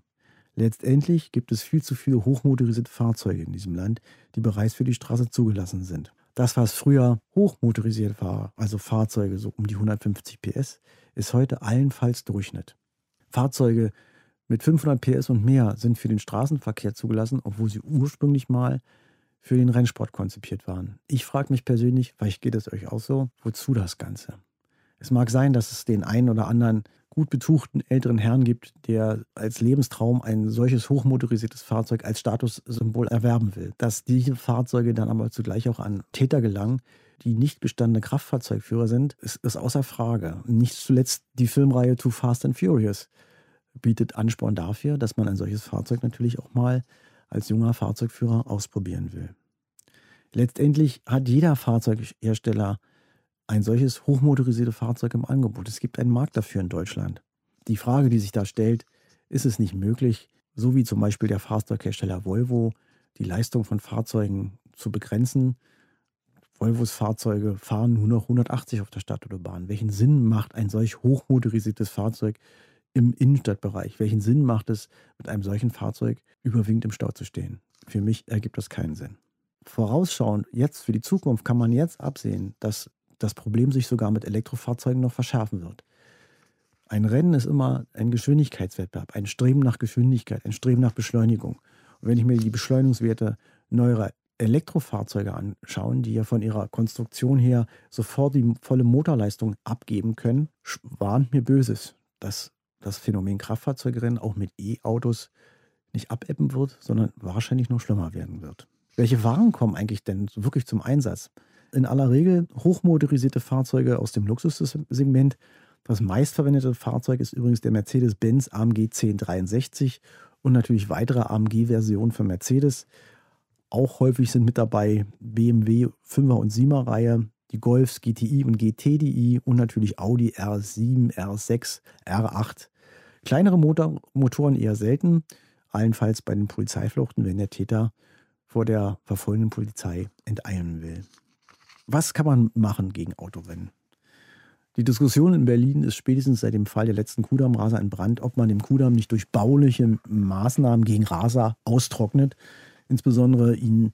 Letztendlich gibt es viel zu viele hochmotorisierte Fahrzeuge in diesem Land, die bereits für die Straße zugelassen sind. Das, was früher hochmotorisiert war, also Fahrzeuge so um die 150 PS, ist heute allenfalls Durchschnitt. Fahrzeuge mit 500 PS und mehr sind für den Straßenverkehr zugelassen, obwohl sie ursprünglich mal für den Rennsport konzipiert waren. Ich frage mich persönlich, vielleicht geht es euch auch so, wozu das Ganze? Es mag sein, dass es den einen oder anderen gut betuchten älteren Herrn gibt, der als Lebenstraum ein solches hochmotorisiertes Fahrzeug als Statussymbol erwerben will. Dass diese Fahrzeuge dann aber zugleich auch an Täter gelangen, die nicht gestandene Kraftfahrzeugführer sind, ist, ist außer Frage. Nicht zuletzt die Filmreihe Too Fast and Furious bietet Ansporn dafür, dass man ein solches Fahrzeug natürlich auch mal als junger Fahrzeugführer ausprobieren will. Letztendlich hat jeder Fahrzeughersteller ein solches hochmotorisiertes Fahrzeug im Angebot. Es gibt einen Markt dafür in Deutschland. Die Frage, die sich da stellt, ist es nicht möglich, so wie zum Beispiel der Fahrzeughersteller Volvo, die Leistung von Fahrzeugen zu begrenzen? Volvos Fahrzeuge fahren nur noch 180 auf der Stadtautobahn. Welchen Sinn macht ein solch hochmotorisiertes Fahrzeug im Innenstadtbereich? Welchen Sinn macht es, mit einem solchen Fahrzeug überwiegend im Stau zu stehen? Für mich ergibt das keinen Sinn. Vorausschauend, jetzt für die Zukunft kann man jetzt absehen, dass das Problem sich sogar mit Elektrofahrzeugen noch verschärfen wird. Ein Rennen ist immer ein Geschwindigkeitswettbewerb, ein Streben nach Geschwindigkeit, ein Streben nach Beschleunigung. Und wenn ich mir die Beschleunigungswerte neuerer Elektrofahrzeuge anschaue, die ja von ihrer Konstruktion her sofort die volle Motorleistung abgeben können, warnt mir Böses, dass das Phänomen Kraftfahrzeugrennen auch mit E-Autos nicht abebben wird, sondern wahrscheinlich noch schlimmer werden wird. Welche Waren kommen eigentlich denn wirklich zum Einsatz? In aller Regel hochmotorisierte Fahrzeuge aus dem Luxussegment. Das meistverwendete Fahrzeug ist übrigens der Mercedes-Benz AMG 1063 und natürlich weitere AMG-Versionen für Mercedes. Auch häufig sind mit dabei BMW 5er und 7er Reihe, die Golfs GTI und GTDI und natürlich Audi R7, R6, R8. Kleinere Motor Motoren eher selten, allenfalls bei den Polizeifluchten, wenn der Täter vor der verfolgenden Polizei enteilen will. Was kann man machen gegen Autorennen? Die Diskussion in Berlin ist spätestens seit dem Fall der letzten Kudamm-Raser in Brand, ob man den Kudamm nicht durch bauliche Maßnahmen gegen Raser austrocknet, insbesondere ihn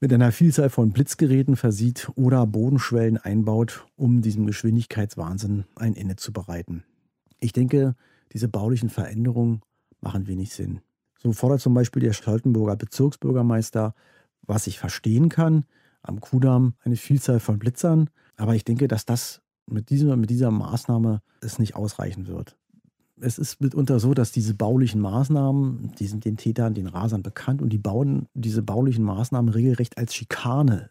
mit einer Vielzahl von Blitzgeräten versieht oder Bodenschwellen einbaut, um diesem Geschwindigkeitswahnsinn ein Ende zu bereiten. Ich denke, diese baulichen Veränderungen machen wenig Sinn. So fordert zum Beispiel der Stoltenburger Bezirksbürgermeister, was ich verstehen kann, am Kudamm eine Vielzahl von Blitzern. Aber ich denke, dass das mit dieser, mit dieser Maßnahme es nicht ausreichen wird. Es ist mitunter so, dass diese baulichen Maßnahmen, die sind den Tätern, den Rasern bekannt und die bauen diese baulichen Maßnahmen regelrecht als Schikane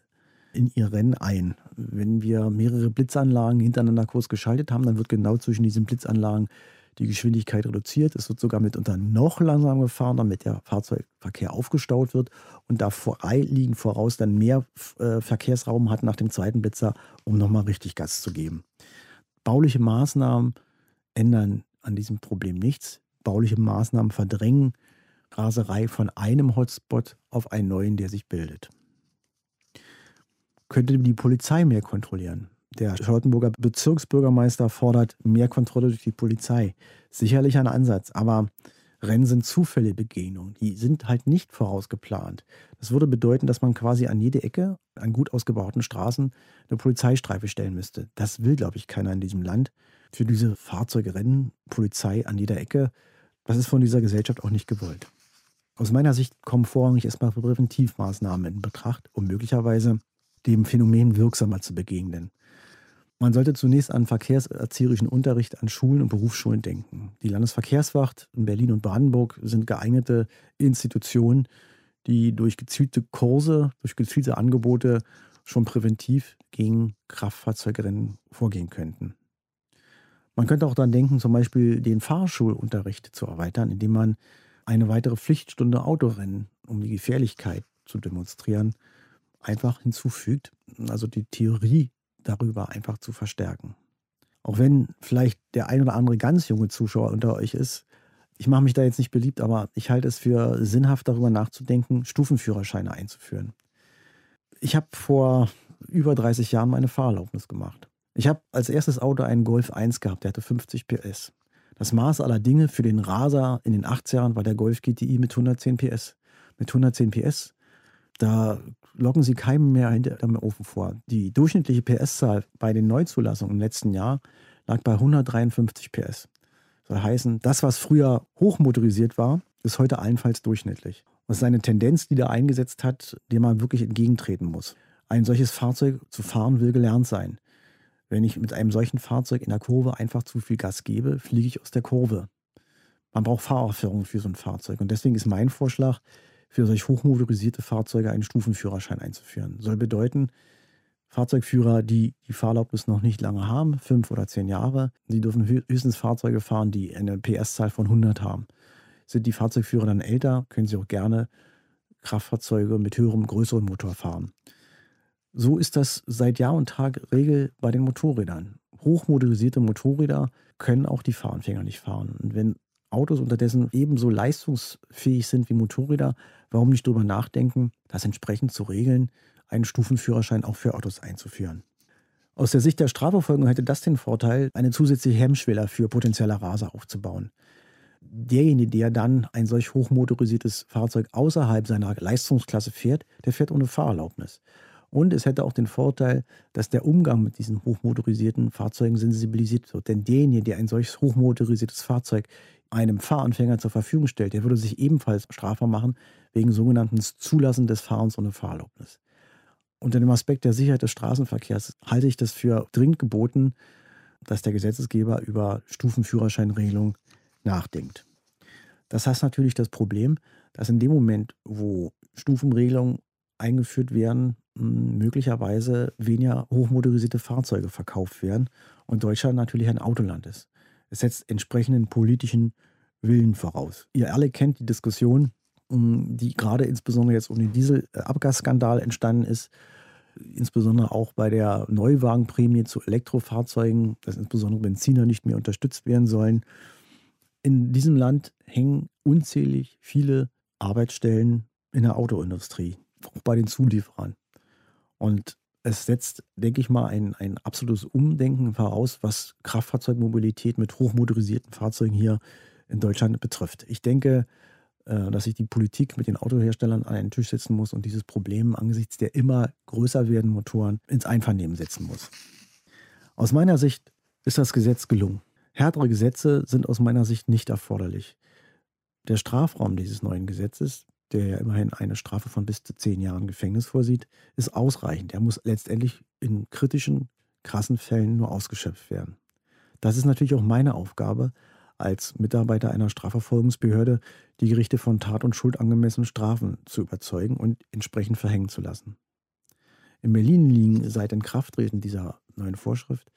in ihr Rennen ein. Wenn wir mehrere Blitzanlagen hintereinander kurz geschaltet haben, dann wird genau zwischen diesen Blitzanlagen die Geschwindigkeit reduziert. Es wird sogar mitunter noch langsamer gefahren, damit der Fahrzeugverkehr aufgestaut wird und da liegen voraus dann mehr äh, Verkehrsraum hat nach dem zweiten Blitzer, um nochmal richtig Gas zu geben. Bauliche Maßnahmen ändern an diesem Problem nichts. Bauliche Maßnahmen verdrängen Raserei von einem Hotspot auf einen neuen, der sich bildet. Könnte die Polizei mehr kontrollieren? Der Charlottenburger Bezirksbürgermeister fordert mehr Kontrolle durch die Polizei. Sicherlich ein Ansatz, aber Rennen sind zufällige Begegnungen. Die sind halt nicht vorausgeplant. Das würde bedeuten, dass man quasi an jede Ecke, an gut ausgebauten Straßen, eine Polizeistreife stellen müsste. Das will, glaube ich, keiner in diesem Land. Für diese Fahrzeugrennen, Polizei an jeder Ecke, das ist von dieser Gesellschaft auch nicht gewollt. Aus meiner Sicht kommen vorrangig erstmal Präventivmaßnahmen in Betracht, um möglicherweise dem Phänomen wirksamer zu begegnen. Man sollte zunächst an verkehrserzieherischen Unterricht an Schulen und Berufsschulen denken. Die Landesverkehrswacht in Berlin und Brandenburg sind geeignete Institutionen, die durch gezielte Kurse, durch gezielte Angebote schon präventiv gegen Kraftfahrzeugrennen vorgehen könnten. Man könnte auch daran denken, zum Beispiel den Fahrschulunterricht zu erweitern, indem man eine weitere Pflichtstunde Autorennen, um die Gefährlichkeit zu demonstrieren, einfach hinzufügt. Also die Theorie darüber einfach zu verstärken. Auch wenn vielleicht der ein oder andere ganz junge Zuschauer unter euch ist, ich mache mich da jetzt nicht beliebt, aber ich halte es für sinnhaft, darüber nachzudenken, Stufenführerscheine einzuführen. Ich habe vor über 30 Jahren meine Fahrerlaubnis gemacht. Ich habe als erstes Auto einen Golf 1 gehabt, der hatte 50 PS. Das Maß aller Dinge für den Raser in den 80ern war der Golf GTI mit 110 PS. Mit 110 PS, da locken sie keinem mehr hinter dem Ofen vor. Die durchschnittliche PS-Zahl bei den Neuzulassungen im letzten Jahr lag bei 153 PS. Das soll heißen, das, was früher hochmotorisiert war, ist heute allenfalls durchschnittlich. Das ist eine Tendenz, die da eingesetzt hat, der man wirklich entgegentreten muss. Ein solches Fahrzeug zu fahren will gelernt sein. Wenn ich mit einem solchen Fahrzeug in der Kurve einfach zu viel Gas gebe, fliege ich aus der Kurve. Man braucht Fahrerführung für so ein Fahrzeug. Und deswegen ist mein Vorschlag, für solch hochmotorisierte Fahrzeuge einen Stufenführerschein einzuführen. Soll bedeuten, Fahrzeugführer, die die Fahrerlaubnis noch nicht lange haben, fünf oder zehn Jahre, die dürfen höchstens Fahrzeuge fahren, die eine PS-Zahl von 100 haben. Sind die Fahrzeugführer dann älter, können sie auch gerne Kraftfahrzeuge mit höherem, größerem Motor fahren. So ist das seit Jahr und Tag Regel bei den Motorrädern. Hochmotorisierte Motorräder können auch die Fahranfänger nicht fahren. Und wenn Autos unterdessen ebenso leistungsfähig sind wie Motorräder, warum nicht darüber nachdenken, das entsprechend zu regeln, einen Stufenführerschein auch für Autos einzuführen. Aus der Sicht der Strafverfolgung hätte das den Vorteil, eine zusätzliche Hemmschwelle für potenzielle Raser aufzubauen. Derjenige, der dann ein solch hochmotorisiertes Fahrzeug außerhalb seiner Leistungsklasse fährt, der fährt ohne Fahrerlaubnis. Und es hätte auch den Vorteil, dass der Umgang mit diesen hochmotorisierten Fahrzeugen sensibilisiert wird. Denn derjenige, der ein solches hochmotorisiertes Fahrzeug einem Fahranfänger zur Verfügung stellt, der würde sich ebenfalls strafbar machen wegen sogenannten Zulassen des Fahrens ohne Fahrerlaubnis. Unter dem Aspekt der Sicherheit des Straßenverkehrs halte ich das für dringend geboten, dass der Gesetzgeber über Stufenführerscheinregelung nachdenkt. Das heißt natürlich das Problem, dass in dem Moment, wo Stufenregelungen eingeführt werden, möglicherweise weniger hochmotorisierte Fahrzeuge verkauft werden und Deutschland natürlich ein Autoland ist. Es setzt entsprechenden politischen Willen voraus. Ihr alle kennt die Diskussion, mm, die gerade insbesondere jetzt um den Dieselabgasskandal entstanden ist, insbesondere auch bei der Neuwagenprämie zu Elektrofahrzeugen, dass insbesondere Benziner nicht mehr unterstützt werden sollen. In diesem Land hängen unzählig viele Arbeitsstellen in der Autoindustrie, auch bei den Zulieferern. Und es setzt, denke ich mal, ein, ein absolutes Umdenken voraus, was Kraftfahrzeugmobilität mit hochmotorisierten Fahrzeugen hier in Deutschland betrifft. Ich denke, äh, dass sich die Politik mit den Autoherstellern an einen Tisch setzen muss und dieses Problem angesichts der immer größer werdenden Motoren ins Einvernehmen setzen muss. Aus meiner Sicht ist das Gesetz gelungen. Härtere Gesetze sind aus meiner Sicht nicht erforderlich. Der Strafraum dieses neuen Gesetzes, der ja immerhin eine Strafe von bis zu zehn Jahren Gefängnis vorsieht, ist ausreichend. Er muss letztendlich in kritischen, krassen Fällen nur ausgeschöpft werden. Das ist natürlich auch meine Aufgabe als Mitarbeiter einer Strafverfolgungsbehörde, die Gerichte von Tat und Schuld angemessenen Strafen zu überzeugen und entsprechend verhängen zu lassen. In Berlin liegen seit Inkrafttreten dieser neuen Vorschrift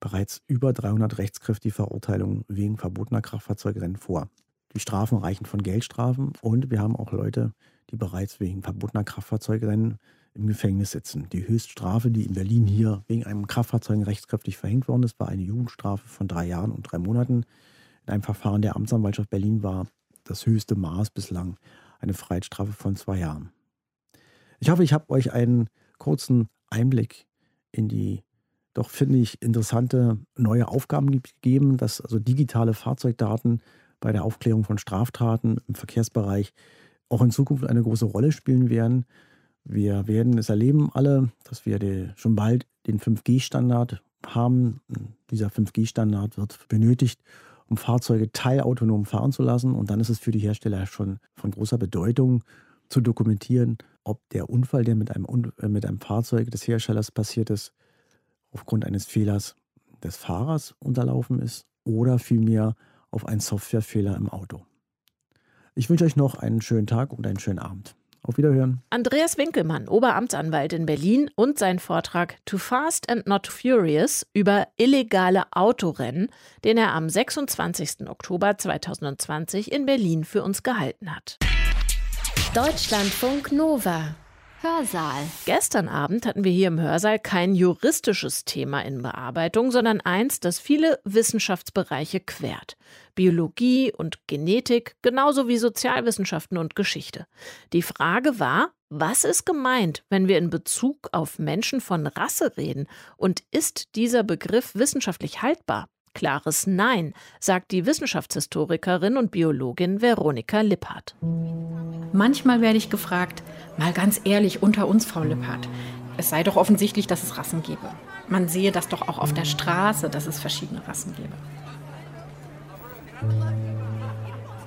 bereits über 300 rechtskräftige Verurteilungen wegen verbotener Kraftfahrzeugrennen vor. Die Strafen reichen von Geldstrafen und wir haben auch Leute, die bereits wegen verbotener Kraftfahrzeugrennen im Gefängnis sitzen. Die Höchststrafe, die in Berlin hier wegen einem Kraftfahrzeug rechtskräftig verhängt worden ist, war eine Jugendstrafe von drei Jahren und drei Monaten. In einem Verfahren der Amtsanwaltschaft Berlin war das höchste Maß bislang eine Freiheitsstrafe von zwei Jahren. Ich hoffe, ich habe euch einen kurzen Einblick in die doch, finde ich, interessante neue Aufgaben gegeben, dass also digitale Fahrzeugdaten bei der Aufklärung von Straftaten im Verkehrsbereich auch in Zukunft eine große Rolle spielen werden. Wir werden es erleben alle, dass wir schon bald den 5G-Standard haben. Dieser 5G-Standard wird benötigt, um Fahrzeuge teilautonom fahren zu lassen. Und dann ist es für die Hersteller schon von großer Bedeutung zu dokumentieren, ob der Unfall, der mit einem, äh, mit einem Fahrzeug des Herstellers passiert ist, aufgrund eines Fehlers des Fahrers unterlaufen ist oder vielmehr auf einen Softwarefehler im Auto. Ich wünsche euch noch einen schönen Tag und einen schönen Abend. Auf Wiederhören. Andreas Winkelmann, Oberamtsanwalt in Berlin und sein Vortrag Too Fast and Not Furious über illegale Autorennen, den er am 26. Oktober 2020 in Berlin für uns gehalten hat. Deutschlandfunk Nova Hörsaal. Gestern Abend hatten wir hier im Hörsaal kein juristisches Thema in Bearbeitung, sondern eins, das viele Wissenschaftsbereiche quert. Biologie und Genetik, genauso wie Sozialwissenschaften und Geschichte. Die Frage war, was ist gemeint, wenn wir in Bezug auf Menschen von Rasse reden? Und ist dieser Begriff wissenschaftlich haltbar? Klares Nein, sagt die Wissenschaftshistorikerin und Biologin Veronika Lippert. Manchmal werde ich gefragt, mal ganz ehrlich unter uns, Frau Lippert, es sei doch offensichtlich, dass es Rassen gäbe. Man sehe das doch auch auf der Straße, dass es verschiedene Rassen gäbe.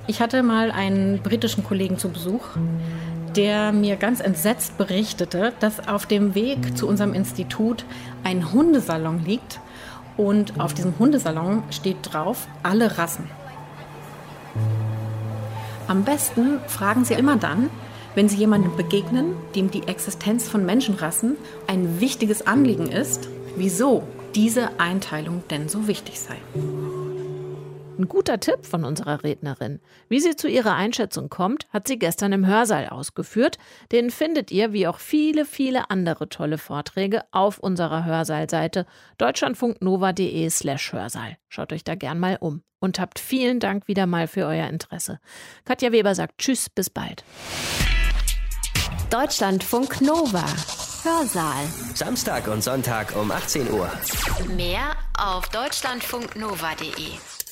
Ich hatte mal einen britischen Kollegen zu Besuch, der mir ganz entsetzt berichtete, dass auf dem Weg zu unserem Institut ein Hundesalon liegt und auf diesem Hundesalon steht drauf, alle Rassen. Am besten fragen Sie immer dann, wenn Sie jemandem begegnen, dem die Existenz von Menschenrassen ein wichtiges Anliegen ist, wieso diese Einteilung denn so wichtig sei. Ein guter Tipp von unserer Rednerin. Wie sie zu ihrer Einschätzung kommt, hat sie gestern im Hörsaal ausgeführt. Den findet ihr, wie auch viele, viele andere tolle Vorträge, auf unserer Hörsaalseite deutschlandfunknova.de slash Hörsaal. Schaut euch da gern mal um. Und habt vielen Dank wieder mal für euer Interesse. Katja Weber sagt Tschüss, bis bald. Deutschlandfunk Nova. Hörsaal. Samstag und Sonntag um 18 Uhr. Mehr auf deutschlandfunknova.de.